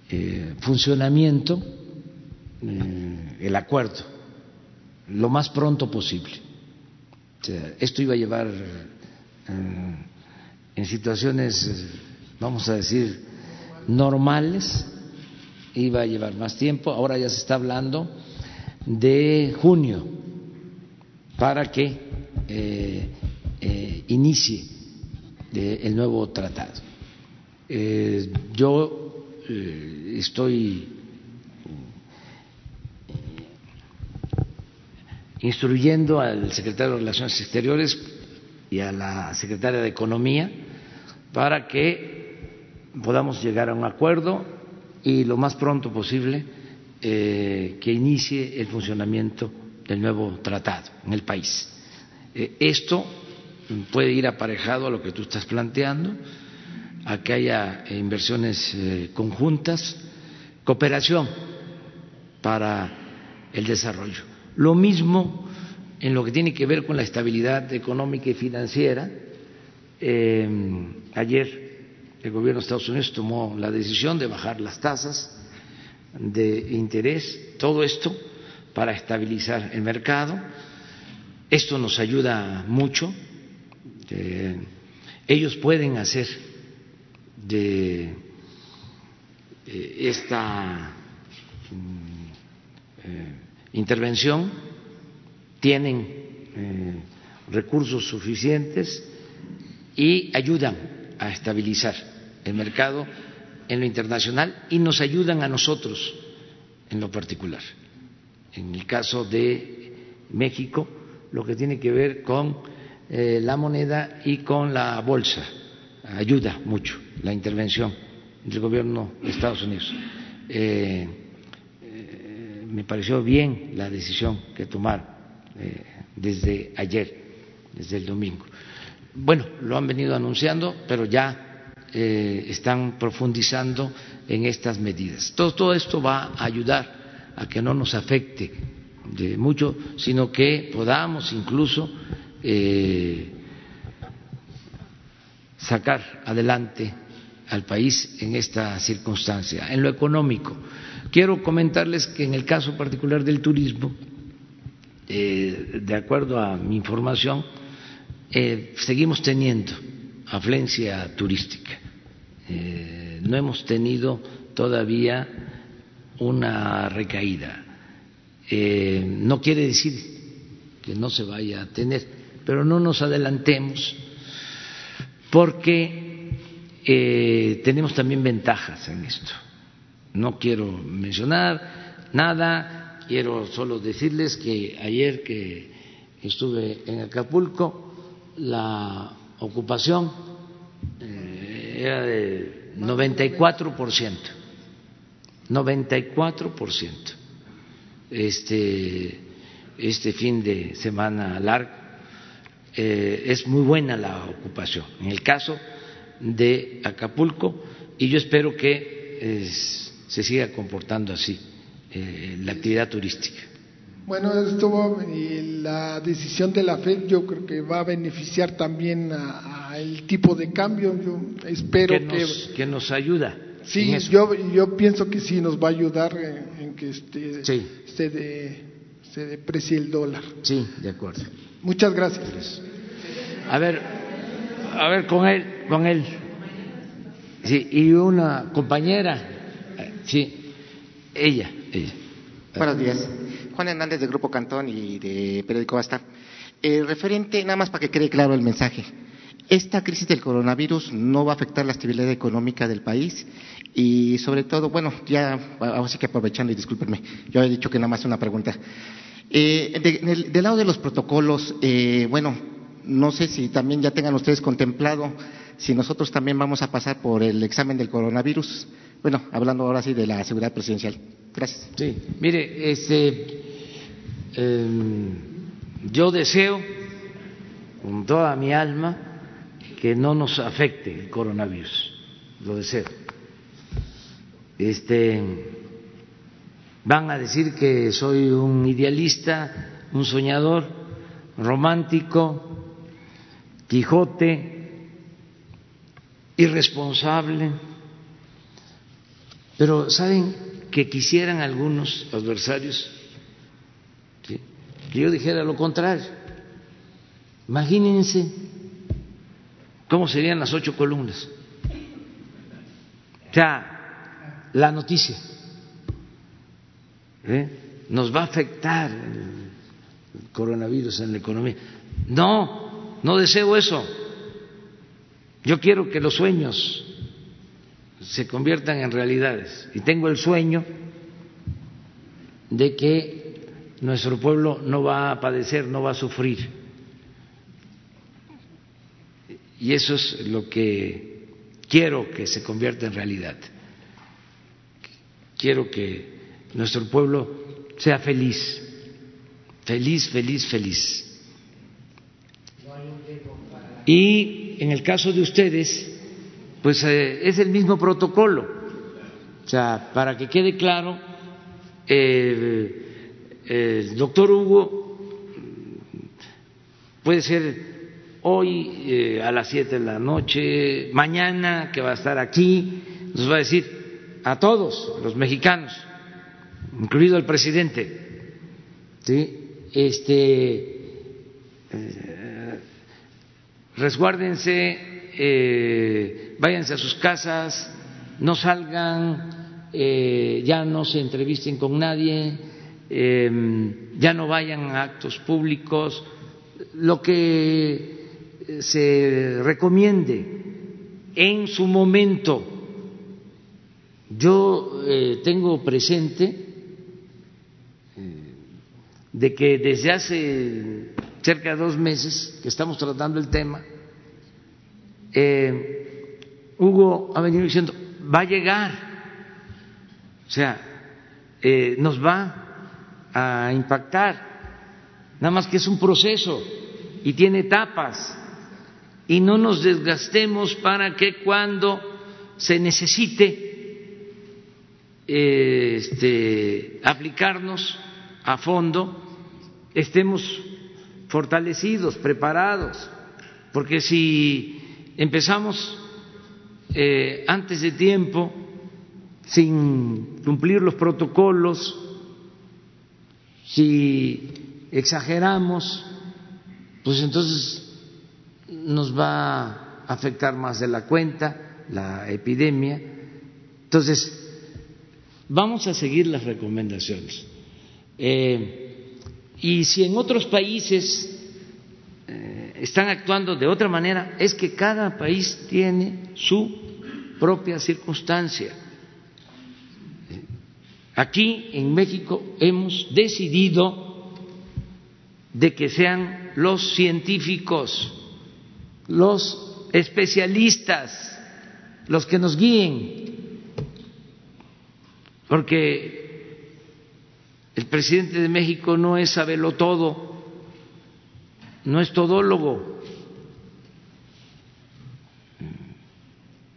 eh, funcionamiento el acuerdo lo más pronto posible. esto iba a llevar en situaciones, vamos a decir, normales, iba a llevar más tiempo, ahora ya se está hablando de junio para que eh, eh, inicie eh, el nuevo tratado. yo estoy instruyendo al secretario de Relaciones Exteriores y a la secretaria de Economía para que podamos llegar a un acuerdo y lo más pronto posible eh, que inicie el funcionamiento del nuevo tratado en el país. Eh, esto puede ir aparejado a lo que tú estás planteando, a que haya inversiones eh, conjuntas, cooperación para el desarrollo. Lo mismo en lo que tiene que ver con la estabilidad económica y financiera. ayer el gobierno de Estados Unidos tomó la decisión de bajar las tasas de interés, todo esto para estabilizar el mercado. Esto nos ayuda mucho. Eh, ellos pueden hacer de eh, esta mm, eh, intervención, tienen recursos suficientes y ayudan a estabilizar el mercado en lo internacional y nos ayudan a nosotros en lo particular. En el caso de México, lo que tiene que ver con eh, la moneda y con la bolsa, ayuda mucho la intervención del gobierno de Estados Unidos. Eh, eh, me pareció bien la decisión que tomaron desde ayer, desde el domingo. Bueno, lo han venido anunciando, pero ya eh, están profundizando en estas medidas. Todo, esto va a ayudar a que no nos afecte mucho, sino que podamos incluso eh, sacar adelante al país en esta circunstancia. En lo económico, quiero comentarles que en el caso particular del turismo, eh, de acuerdo a mi información, seguimos teniendo afluencia turística. Eh, no hemos tenido todavía una recaída. Eh, no quiere decir que no se vaya a tener, pero no nos adelantemos porque eh, tenemos también ventajas en esto. No quiero mencionar nada, quiero solo decirles que ayer que estuve en Acapulco, la ocupación era de 94%, 94%. Este, este fin de semana largo eh, es muy buena la ocupación. En el caso de Acapulco, y yo espero que se siga comportando así eh, la actividad turística. Bueno, esto y la decisión de la Fed yo creo que va a beneficiar también al tipo de cambio. Yo espero que nos, que, nos ayuda. Sí, yo yo pienso que sí nos va a ayudar en, que este, se, de, se deprecie el dólar. Sí, de acuerdo. Muchas gracias. A ver, a ver con él, con él. Sí, y una compañera, sí, ella, ella. Buenos días. Juan Hernández de Grupo Cantón y de Periódico Basta. Eh, referente, nada más para que quede claro el mensaje. Esta crisis del coronavirus no va a afectar la estabilidad económica del país y sobre todo, bueno, ya, así que aprovechando y discúlpenme, yo he dicho que nada más una pregunta. Eh, del, lado de los protocolos, eh, bueno, no sé si también ya tengan ustedes contemplado si nosotros también vamos a pasar por el examen del coronavirus. Bueno, hablando ahora sí de la seguridad presidencial. Gracias. Sí, mire, este, em, yo deseo con toda mi alma que no nos afecte el coronavirus. Lo deseo. Este, van a decir que soy un idealista, un soñador, romántico, Quijote, irresponsable, pero ¿saben que quisieran algunos adversarios que yo dijera lo contrario? Imagínense cómo serían las ocho columnas. O sea, la noticia ¿eh? nos va a afectar el coronavirus en la economía. No, no deseo eso. Yo quiero que los sueños se conviertan en realidades. Y tengo el sueño de que nuestro pueblo no va a padecer, no va a sufrir. Y eso es lo que quiero que se convierta en realidad. Quiero que nuestro pueblo sea feliz, feliz, feliz, feliz. Y en el caso de ustedes, pues eh, es el mismo protocolo. O sea, para que quede claro, el doctor Hugo puede ser hoy eh, a las siete de la noche, mañana que va a estar aquí, nos va a decir a todos los mexicanos, incluido el presidente, ¿sí? este, eh, resguárdense, eh, váyanse a sus casas, no salgan, ya no se entrevisten con nadie, ya no vayan a actos públicos, lo que se recomiende en su momento. Yo eh, tengo presente de que desde hace cerca de dos meses que estamos tratando el tema, eh, Hugo ha venido diciendo, va a llegar, o sea, eh, nos va a impactar, nada más que es un proceso y tiene etapas, y no nos desgastemos para que cuando se necesite eh, este, aplicarnos a fondo, estemos fortalecidos, preparados, porque si empezamos eh, antes de tiempo, sin cumplir los protocolos, si exageramos, pues entonces nos va a afectar más de la cuenta la epidemia. Entonces, vamos a seguir las recomendaciones. Eh, y si en otros países eh, están actuando de otra manera, es que cada país tiene su propia circunstancia. Aquí en México hemos decidido de que sean los científicos, los especialistas, los que nos guíen, porque el presidente de México no es sabelo todo, no es todólogo.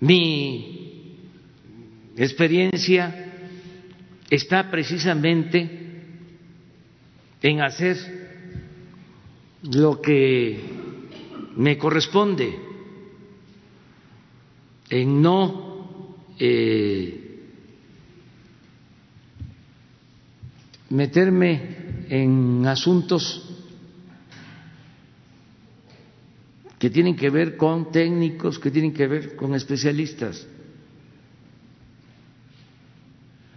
Mi experiencia está precisamente en hacer lo que me corresponde, en no eh, meterme en asuntos que tienen que ver con técnicos, que tienen que ver con especialistas.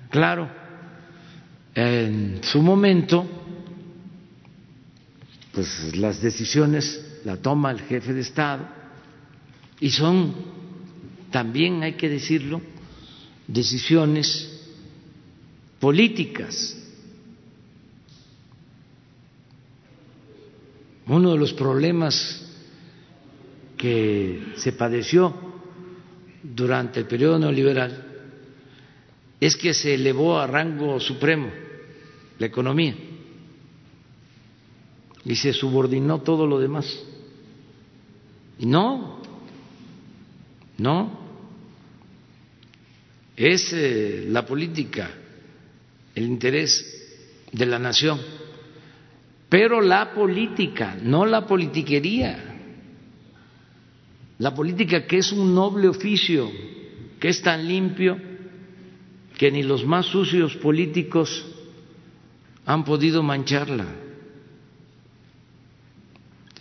Claro, en su momento, pues las decisiones la toma el jefe de Estado y son, también hay que decirlo, decisiones políticas. Uno de los problemas que se padeció durante el periodo neoliberal es que se elevó a rango supremo la economía y se subordinó todo lo demás. No, no, es eh, la política, el interés de la nación, pero la política, no la politiquería. La política que es un noble oficio, que es tan limpio que ni los más sucios políticos han podido mancharla.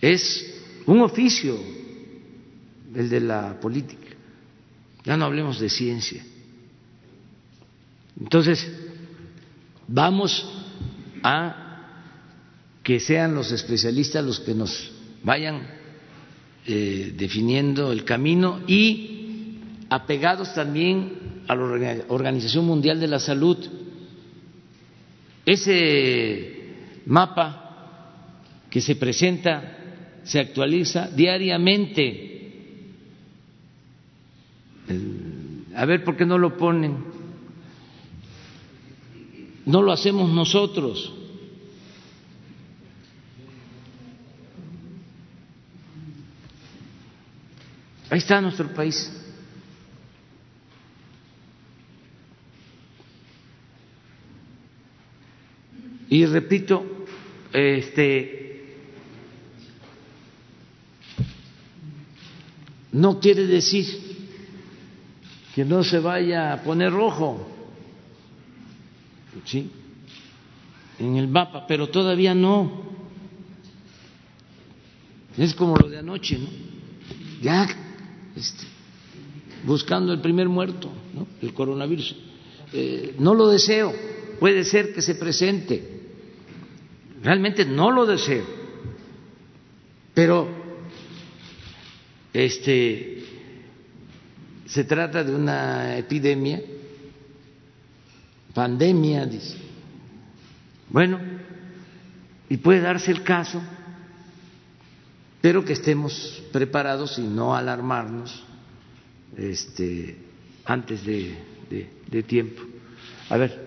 Es un oficio el de la política. Ya no hablemos de ciencia. Entonces, vamos a que sean los especialistas los que nos vayan eh, definiendo el camino y apegados también a la Organización Mundial de la Salud. Ese mapa que se presenta se actualiza diariamente. A ver, ¿por qué no lo ponen? No lo hacemos nosotros. Ahí está nuestro país. Y repito, este no quiere decir que no se vaya a poner rojo, sí, en el mapa, pero todavía no. Es como lo de anoche, ¿no? Ya este, buscando el primer muerto, el coronavirus. Eh, no lo deseo, puede ser que se presente, realmente no lo deseo, pero este, se trata de una epidemia, pandemia, dice. Bueno, y puede darse el caso pero que estemos preparados y no alarmarnos este, antes de, tiempo. A ver.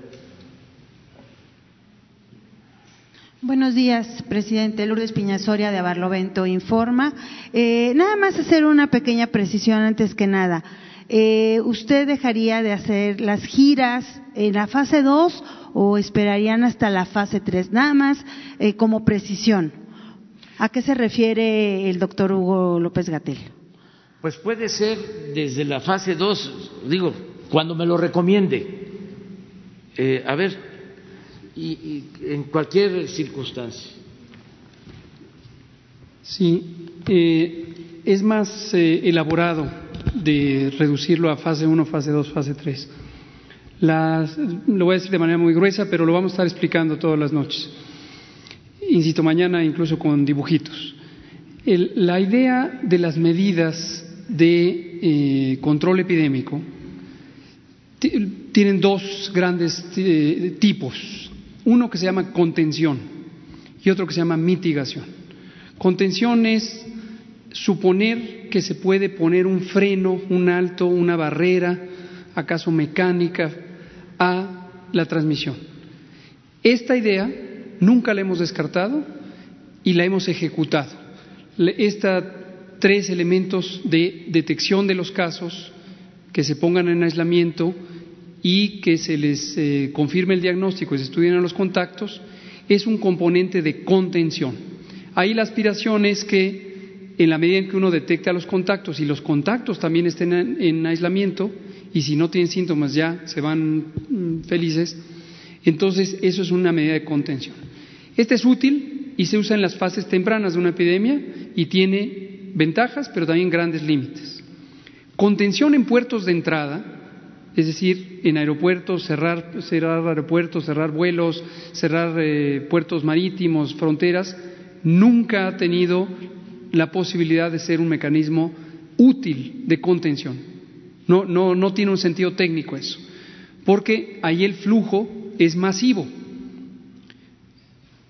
Buenos días, presidente. Lourdes Piñasoria de Abarlovento informa. Eh, nada más hacer una pequeña precisión antes que nada. Eh, ¿Usted dejaría de hacer las giras en la fase 2 o esperarían hasta la fase 3? Nada más eh, como precisión. ¿A qué se refiere el doctor Hugo López Gatel? Pues puede ser desde la fase 2, digo, cuando me lo recomiende. Eh, a ver, y, en cualquier circunstancia. Sí, eh, es más eh, elaborado de reducirlo a fase 1, fase 2, fase 3. lo voy a decir de manera muy gruesa, pero lo vamos a estar explicando todas las noches insisto, mañana incluso con dibujitos. la idea de las medidas de eh, control epidémico tienen dos grandes eh, tipos. Uno que se llama contención y otro que se llama mitigación. Contención es suponer que se puede poner un freno, un alto, una barrera, acaso mecánica, a la transmisión. Esta idea nunca la hemos descartado y la hemos ejecutado. Estos tres elementos de detección de los casos, que se pongan en aislamiento y que se les eh, confirme el diagnóstico y se estudien los contactos, es un componente de contención. Ahí la aspiración es que en la medida en que uno detecta los contactos y los contactos también estén en, aislamiento y si no tienen síntomas ya se van mm, felices, entonces eso es una medida de contención. Este es útil y se usa en las fases tempranas de una epidemia y tiene ventajas pero también grandes límites. Contención en puertos de entrada, es decir, en aeropuertos, cerrar, cerrar aeropuertos, cerrar vuelos, cerrar eh, puertos marítimos, fronteras, nunca ha tenido la posibilidad de ser un mecanismo útil de contención. No, no, no tiene un sentido técnico eso, porque ahí el flujo es masivo.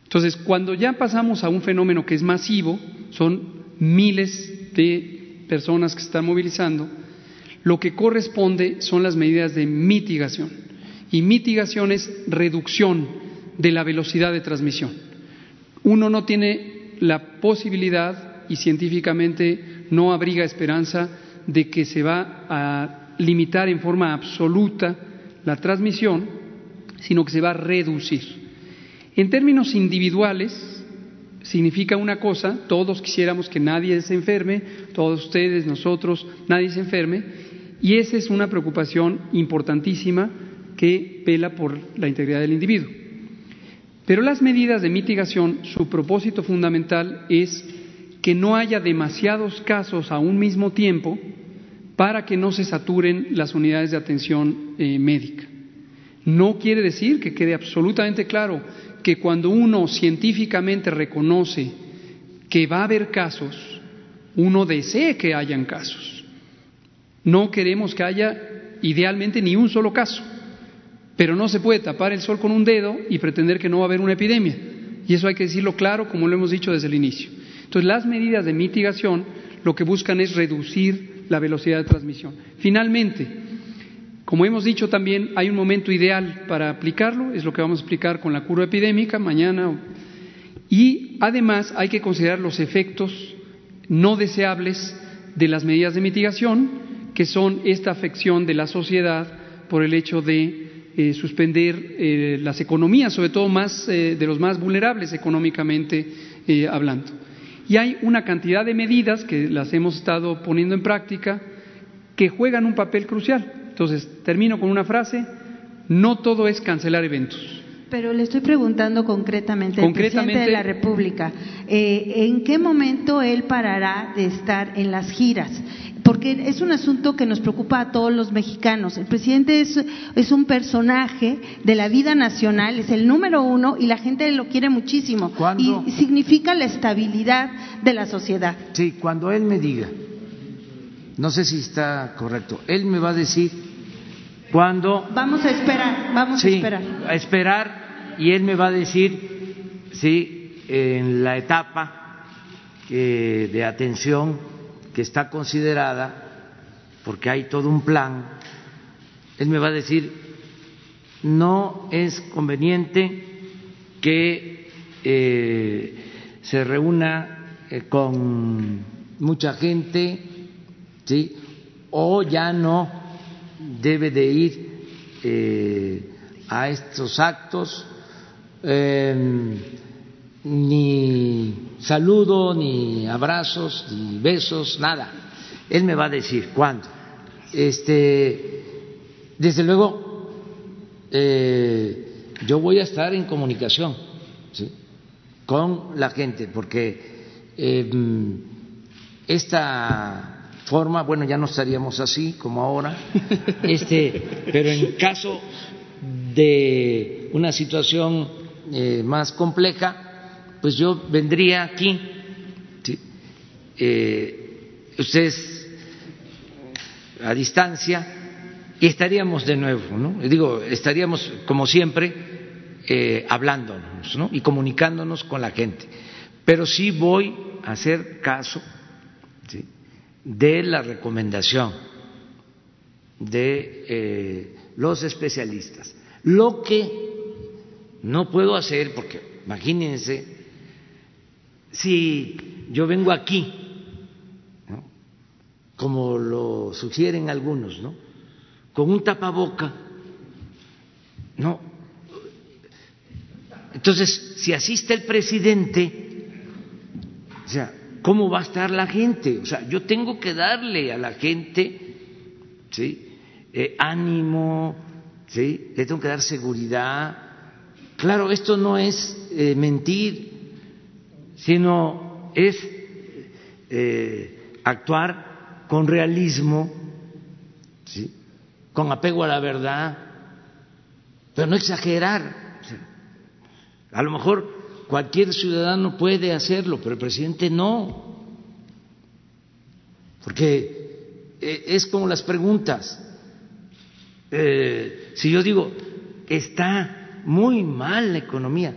Entonces, cuando ya pasamos a un fenómeno que es masivo, son miles de personas que se están movilizando, lo que corresponde son las medidas de mitigación. Y mitigación es reducción de la velocidad de transmisión. Uno no tiene la posibilidad y científicamente no abriga esperanza de que se va a limitar en forma absoluta la transmisión, sino que se va a reducir. En términos individuales, significa una cosa, todos quisiéramos que nadie se enferme, todos ustedes, nosotros, nadie se enferme, y esa es una preocupación importantísima que pela por la integridad del individuo. Pero las medidas de mitigación, su propósito fundamental es que no haya demasiados casos a un mismo tiempo para que no se saturen las unidades de atención eh, médica. No quiere decir que quede absolutamente claro que cuando uno científicamente reconoce que va a haber casos, uno desee que hayan casos. No queremos que haya idealmente ni un solo caso, pero no se puede tapar el sol con un dedo y pretender que no va a haber una epidemia. Y eso hay que decirlo claro, como lo hemos dicho desde el inicio. Entonces, las medidas de mitigación lo que buscan es reducir la velocidad de transmisión. Finalmente, como hemos dicho también, hay un momento ideal para aplicarlo, es lo que vamos a explicar con la curva epidémica mañana. Y además hay que considerar los efectos no deseables de las medidas de mitigación que son esta afección de la sociedad por el hecho de eh, suspender eh, las economías, sobre todo más eh, de los más vulnerables económicamente hablando. Y hay una cantidad de medidas que las hemos estado poniendo en práctica que juegan un papel crucial. Entonces, termino con una frase, no todo es cancelar eventos. Pero le estoy preguntando concretamente, al presidente de la República, ¿en qué momento él parará de estar en las giras? Porque es un asunto que nos preocupa a todos los mexicanos. El presidente es, un personaje de la vida nacional, es el número uno y la gente lo quiere muchísimo. Y significa la estabilidad de la sociedad. Sí, cuando él me diga, no sé si está correcto, él me va a decir cuando... Vamos a esperar, vamos a esperar. A esperar y él me va a decir, sí, en la etapa eh, de atención que está considerada, porque hay todo un plan, él me va a decir, no es conveniente que eh, se reúna eh, con mucha gente, ¿sí? o ya no debe de ir eh, a estos actos, ni saludo, ni abrazos, ni besos, nada. Él me va a decir cuándo. Este, desde luego, eh, yo voy a estar en comunicación con la gente, porque em, esta forma, bueno, ya no estaríamos así como ahora, este, pero en caso de una situación eh, más compleja, pues yo vendría aquí, eh, ustedes a distancia, y estaríamos de nuevo, ¿no? Digo, estaríamos como siempre eh, hablándonos ¿no? y comunicándonos con la gente. Pero sí voy a hacer caso de la recomendación de eh, los especialistas. Lo que no puedo hacer, porque imagínense, si yo vengo aquí, como lo sugieren algunos, ¿no? Con un tapaboca, no. Entonces, si asiste el presidente, o sea, ¿cómo va a estar la gente? O sea, yo tengo que darle a la gente, ¿sí? Eh, ánimo, ¿sí? Le tengo que dar seguridad. Claro, esto no es eh, mentir, sino es eh, actuar con realismo, ¿sí? con apego a la verdad, pero no exagerar. A lo mejor cualquier ciudadano puede hacerlo, pero el presidente no, porque eh, es como las preguntas. Eh, si yo digo, está muy mal la economía,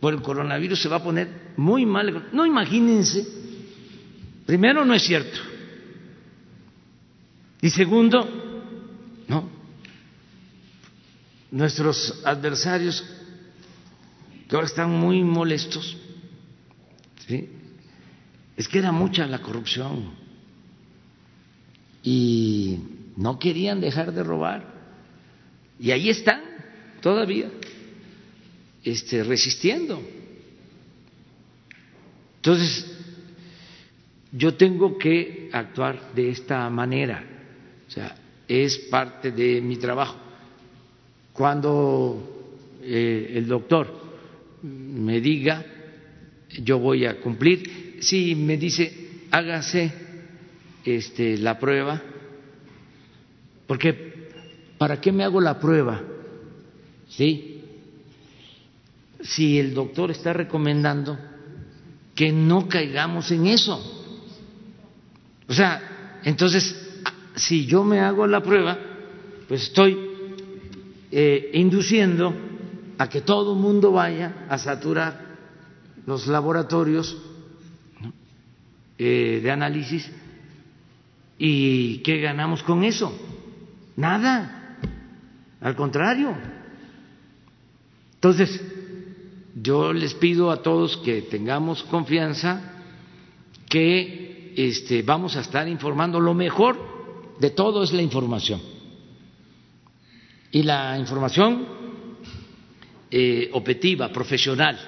por el coronavirus se va a poner muy mal. No imagínense, primero no es cierto. Y segundo, no. Nuestros adversarios, que ahora están muy molestos, ¿sí? es que era mucha la corrupción y no querían dejar de robar. Y ahí están todavía este, resistiendo. Entonces, yo tengo que actuar de esta manera, o sea, es parte de mi trabajo. Cuando eh, el doctor me diga, yo voy a cumplir. Si me dice, hágase este, la prueba, porque ¿para qué me hago la prueba? ¿Sí? si el doctor está recomendando que no caigamos en eso. O sea, entonces, si yo me hago la prueba, pues estoy eh, induciendo a que todo el mundo vaya a saturar los laboratorios eh, de análisis. ¿Y qué ganamos con eso? Nada. Al contrario. Entonces, yo les pido a todos que tengamos confianza, que este, vamos a estar informando. Lo mejor de todo es la información. Y la información eh, objetiva, profesional.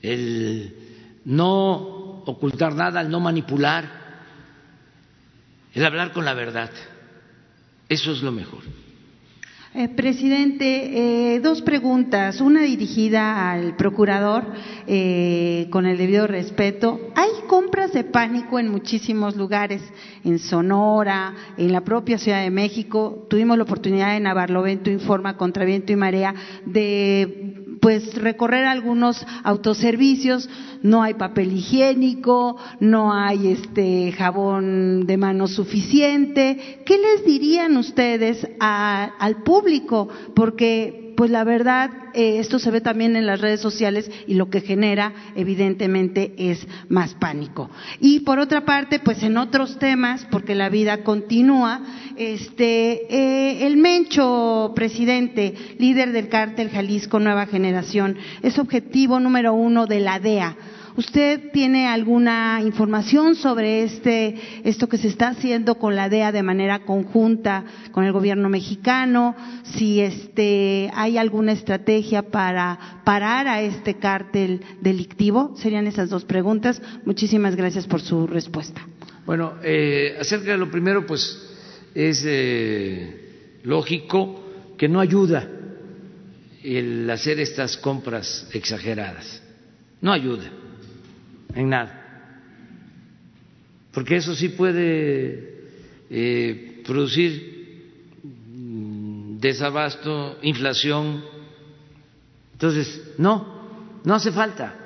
El no ocultar nada, el no manipular, el hablar con la verdad. Eso es lo mejor. Eh, presidente, eh, dos preguntas. Una dirigida al procurador, eh, con el debido respeto. Hay compras de pánico en muchísimos lugares, en Sonora, en la propia Ciudad de México. Tuvimos la oportunidad en Navarlovento Informa contra Viento y Marea de pues recorrer algunos autoservicios, no hay papel higiénico, no hay este jabón de mano suficiente. ¿Qué les dirían ustedes al público? Porque pues la verdad, eh, esto se ve también en las redes sociales y lo que genera, evidentemente, es más pánico. Y por otra parte, pues en otros temas, porque la vida continúa, este, eh, el Mencho, presidente, líder del cártel Jalisco Nueva Generación, es objetivo número uno de la DEA ¿Usted tiene alguna información sobre este, esto que se está haciendo con la DEA de manera conjunta con el gobierno mexicano? Si este, hay alguna estrategia para parar a este cártel delictivo? Serían esas dos preguntas. Muchísimas gracias por su respuesta. Bueno, eh, acerca de lo primero, pues es eh, lógico que no ayuda el hacer estas compras exageradas. No ayuda en nada. Porque eso sí puede eh, producir mm, desabasto, inflación. Entonces, no, no hace falta.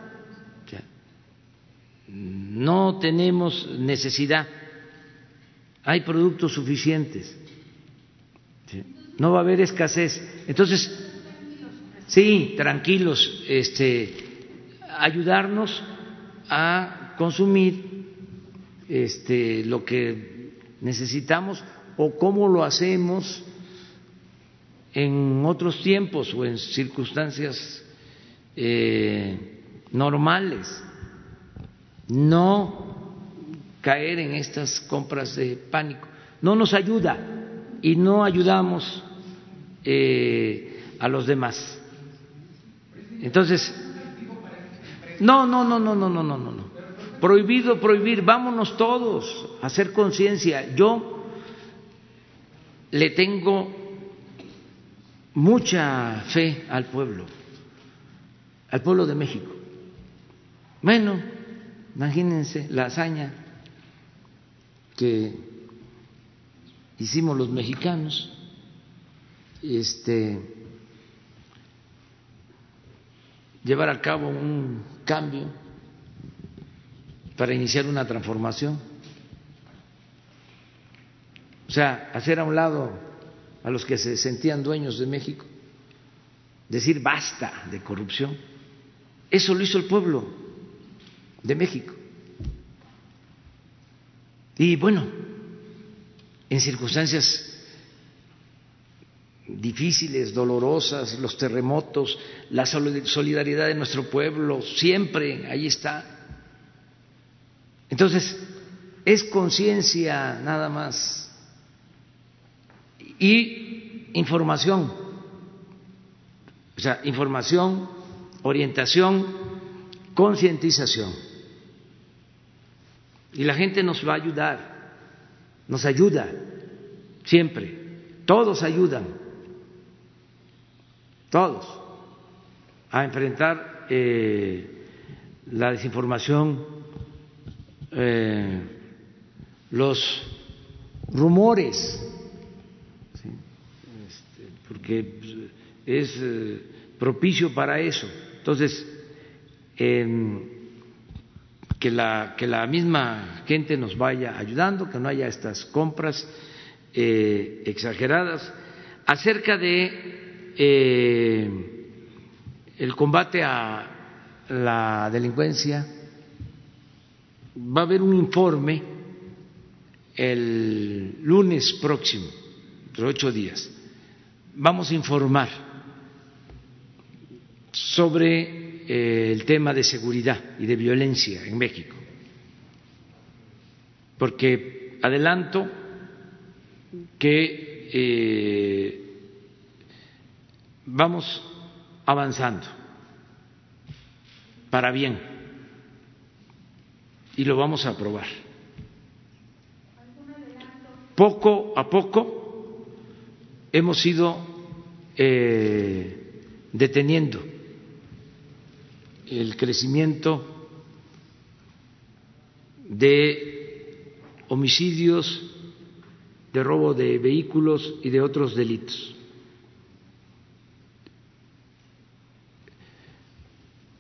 No tenemos necesidad. Hay productos suficientes. No va a haber escasez. Entonces, sí, tranquilos, este, ayudarnos a consumir este, lo que necesitamos o cómo lo hacemos en otros tiempos o en circunstancias eh, normales, no caer en estas compras de pánico. No nos ayuda y no ayudamos eh, a los demás. Entonces, no, no, no, no, no, no, no, no. no. Prohibido prohibir, vámonos todos a hacer conciencia. Yo le tengo mucha fe al pueblo, al pueblo de México. Bueno, imagínense la hazaña que hicimos los mexicanos. Este llevar a cabo un cambio para iniciar una transformación. O sea, hacer a un lado a los que se sentían dueños de México, decir basta de corrupción. Eso lo hizo el pueblo de México. Y bueno, en circunstancias difíciles, dolorosas, los terremotos, la solidaridad de nuestro pueblo, siempre ahí está. Entonces, es conciencia nada más y información, o sea, información, orientación, concientización. Y la gente nos va a ayudar, nos ayuda siempre, todos ayudan, todos, a enfrentar eh, la desinformación, eh, los rumores, este, porque es eh, propicio para eso. Entonces, que la, que la misma gente nos vaya ayudando, que no haya estas compras exageradas. Acerca de eh, el combate a la delincuencia, va a haber un informe el lunes próximo, de ocho días. Vamos a informar sobre eh, el tema de seguridad y de violencia en México. Porque adelanto que eh, vamos avanzando para bien y lo vamos a aprobar. Poco a poco hemos ido eh, deteniendo el crecimiento de homicidios, de robo de vehículos y de otros delitos.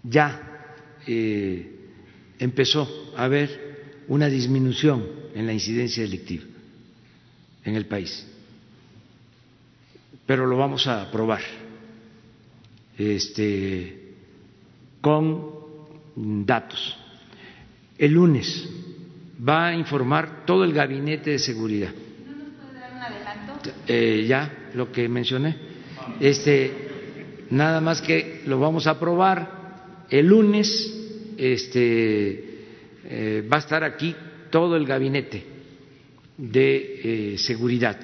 Ya eh, empezó a haber una disminución en la incidencia delictiva en el país, pero lo vamos a probar. Este, con datos. El lunes va a informar todo el gabinete de seguridad. ¿No nos puede dar un adelanto? Eh, ya, lo que mencioné. Este, nada más que lo vamos a aprobar el lunes. Este, eh, va a estar aquí todo el gabinete de eh, seguridad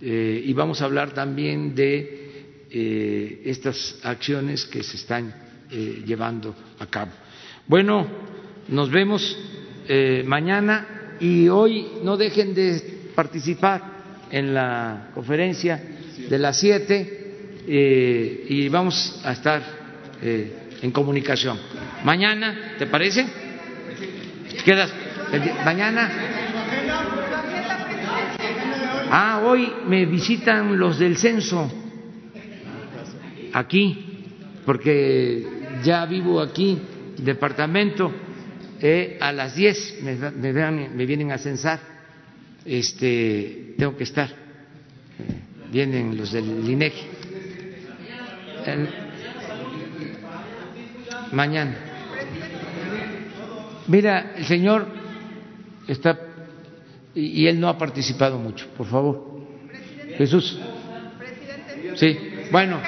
y vamos a hablar también de estas acciones que se están eh, llevando a cabo. Bueno, nos vemos eh, mañana y hoy no dejen de participar en la conferencia de las siete eh, y vamos a estar en comunicación. Mañana, ¿te parece? ¿Quedas? Mañana. Ah, hoy me visitan los del censo aquí, porque ya vivo aquí, departamento, eh, a las 10 me, me, vienen a censar, este, tengo que estar, vienen los del INEGI. Mañana. Mira, el señor está y, él no ha participado mucho, por favor. Jesús. Sí, bueno.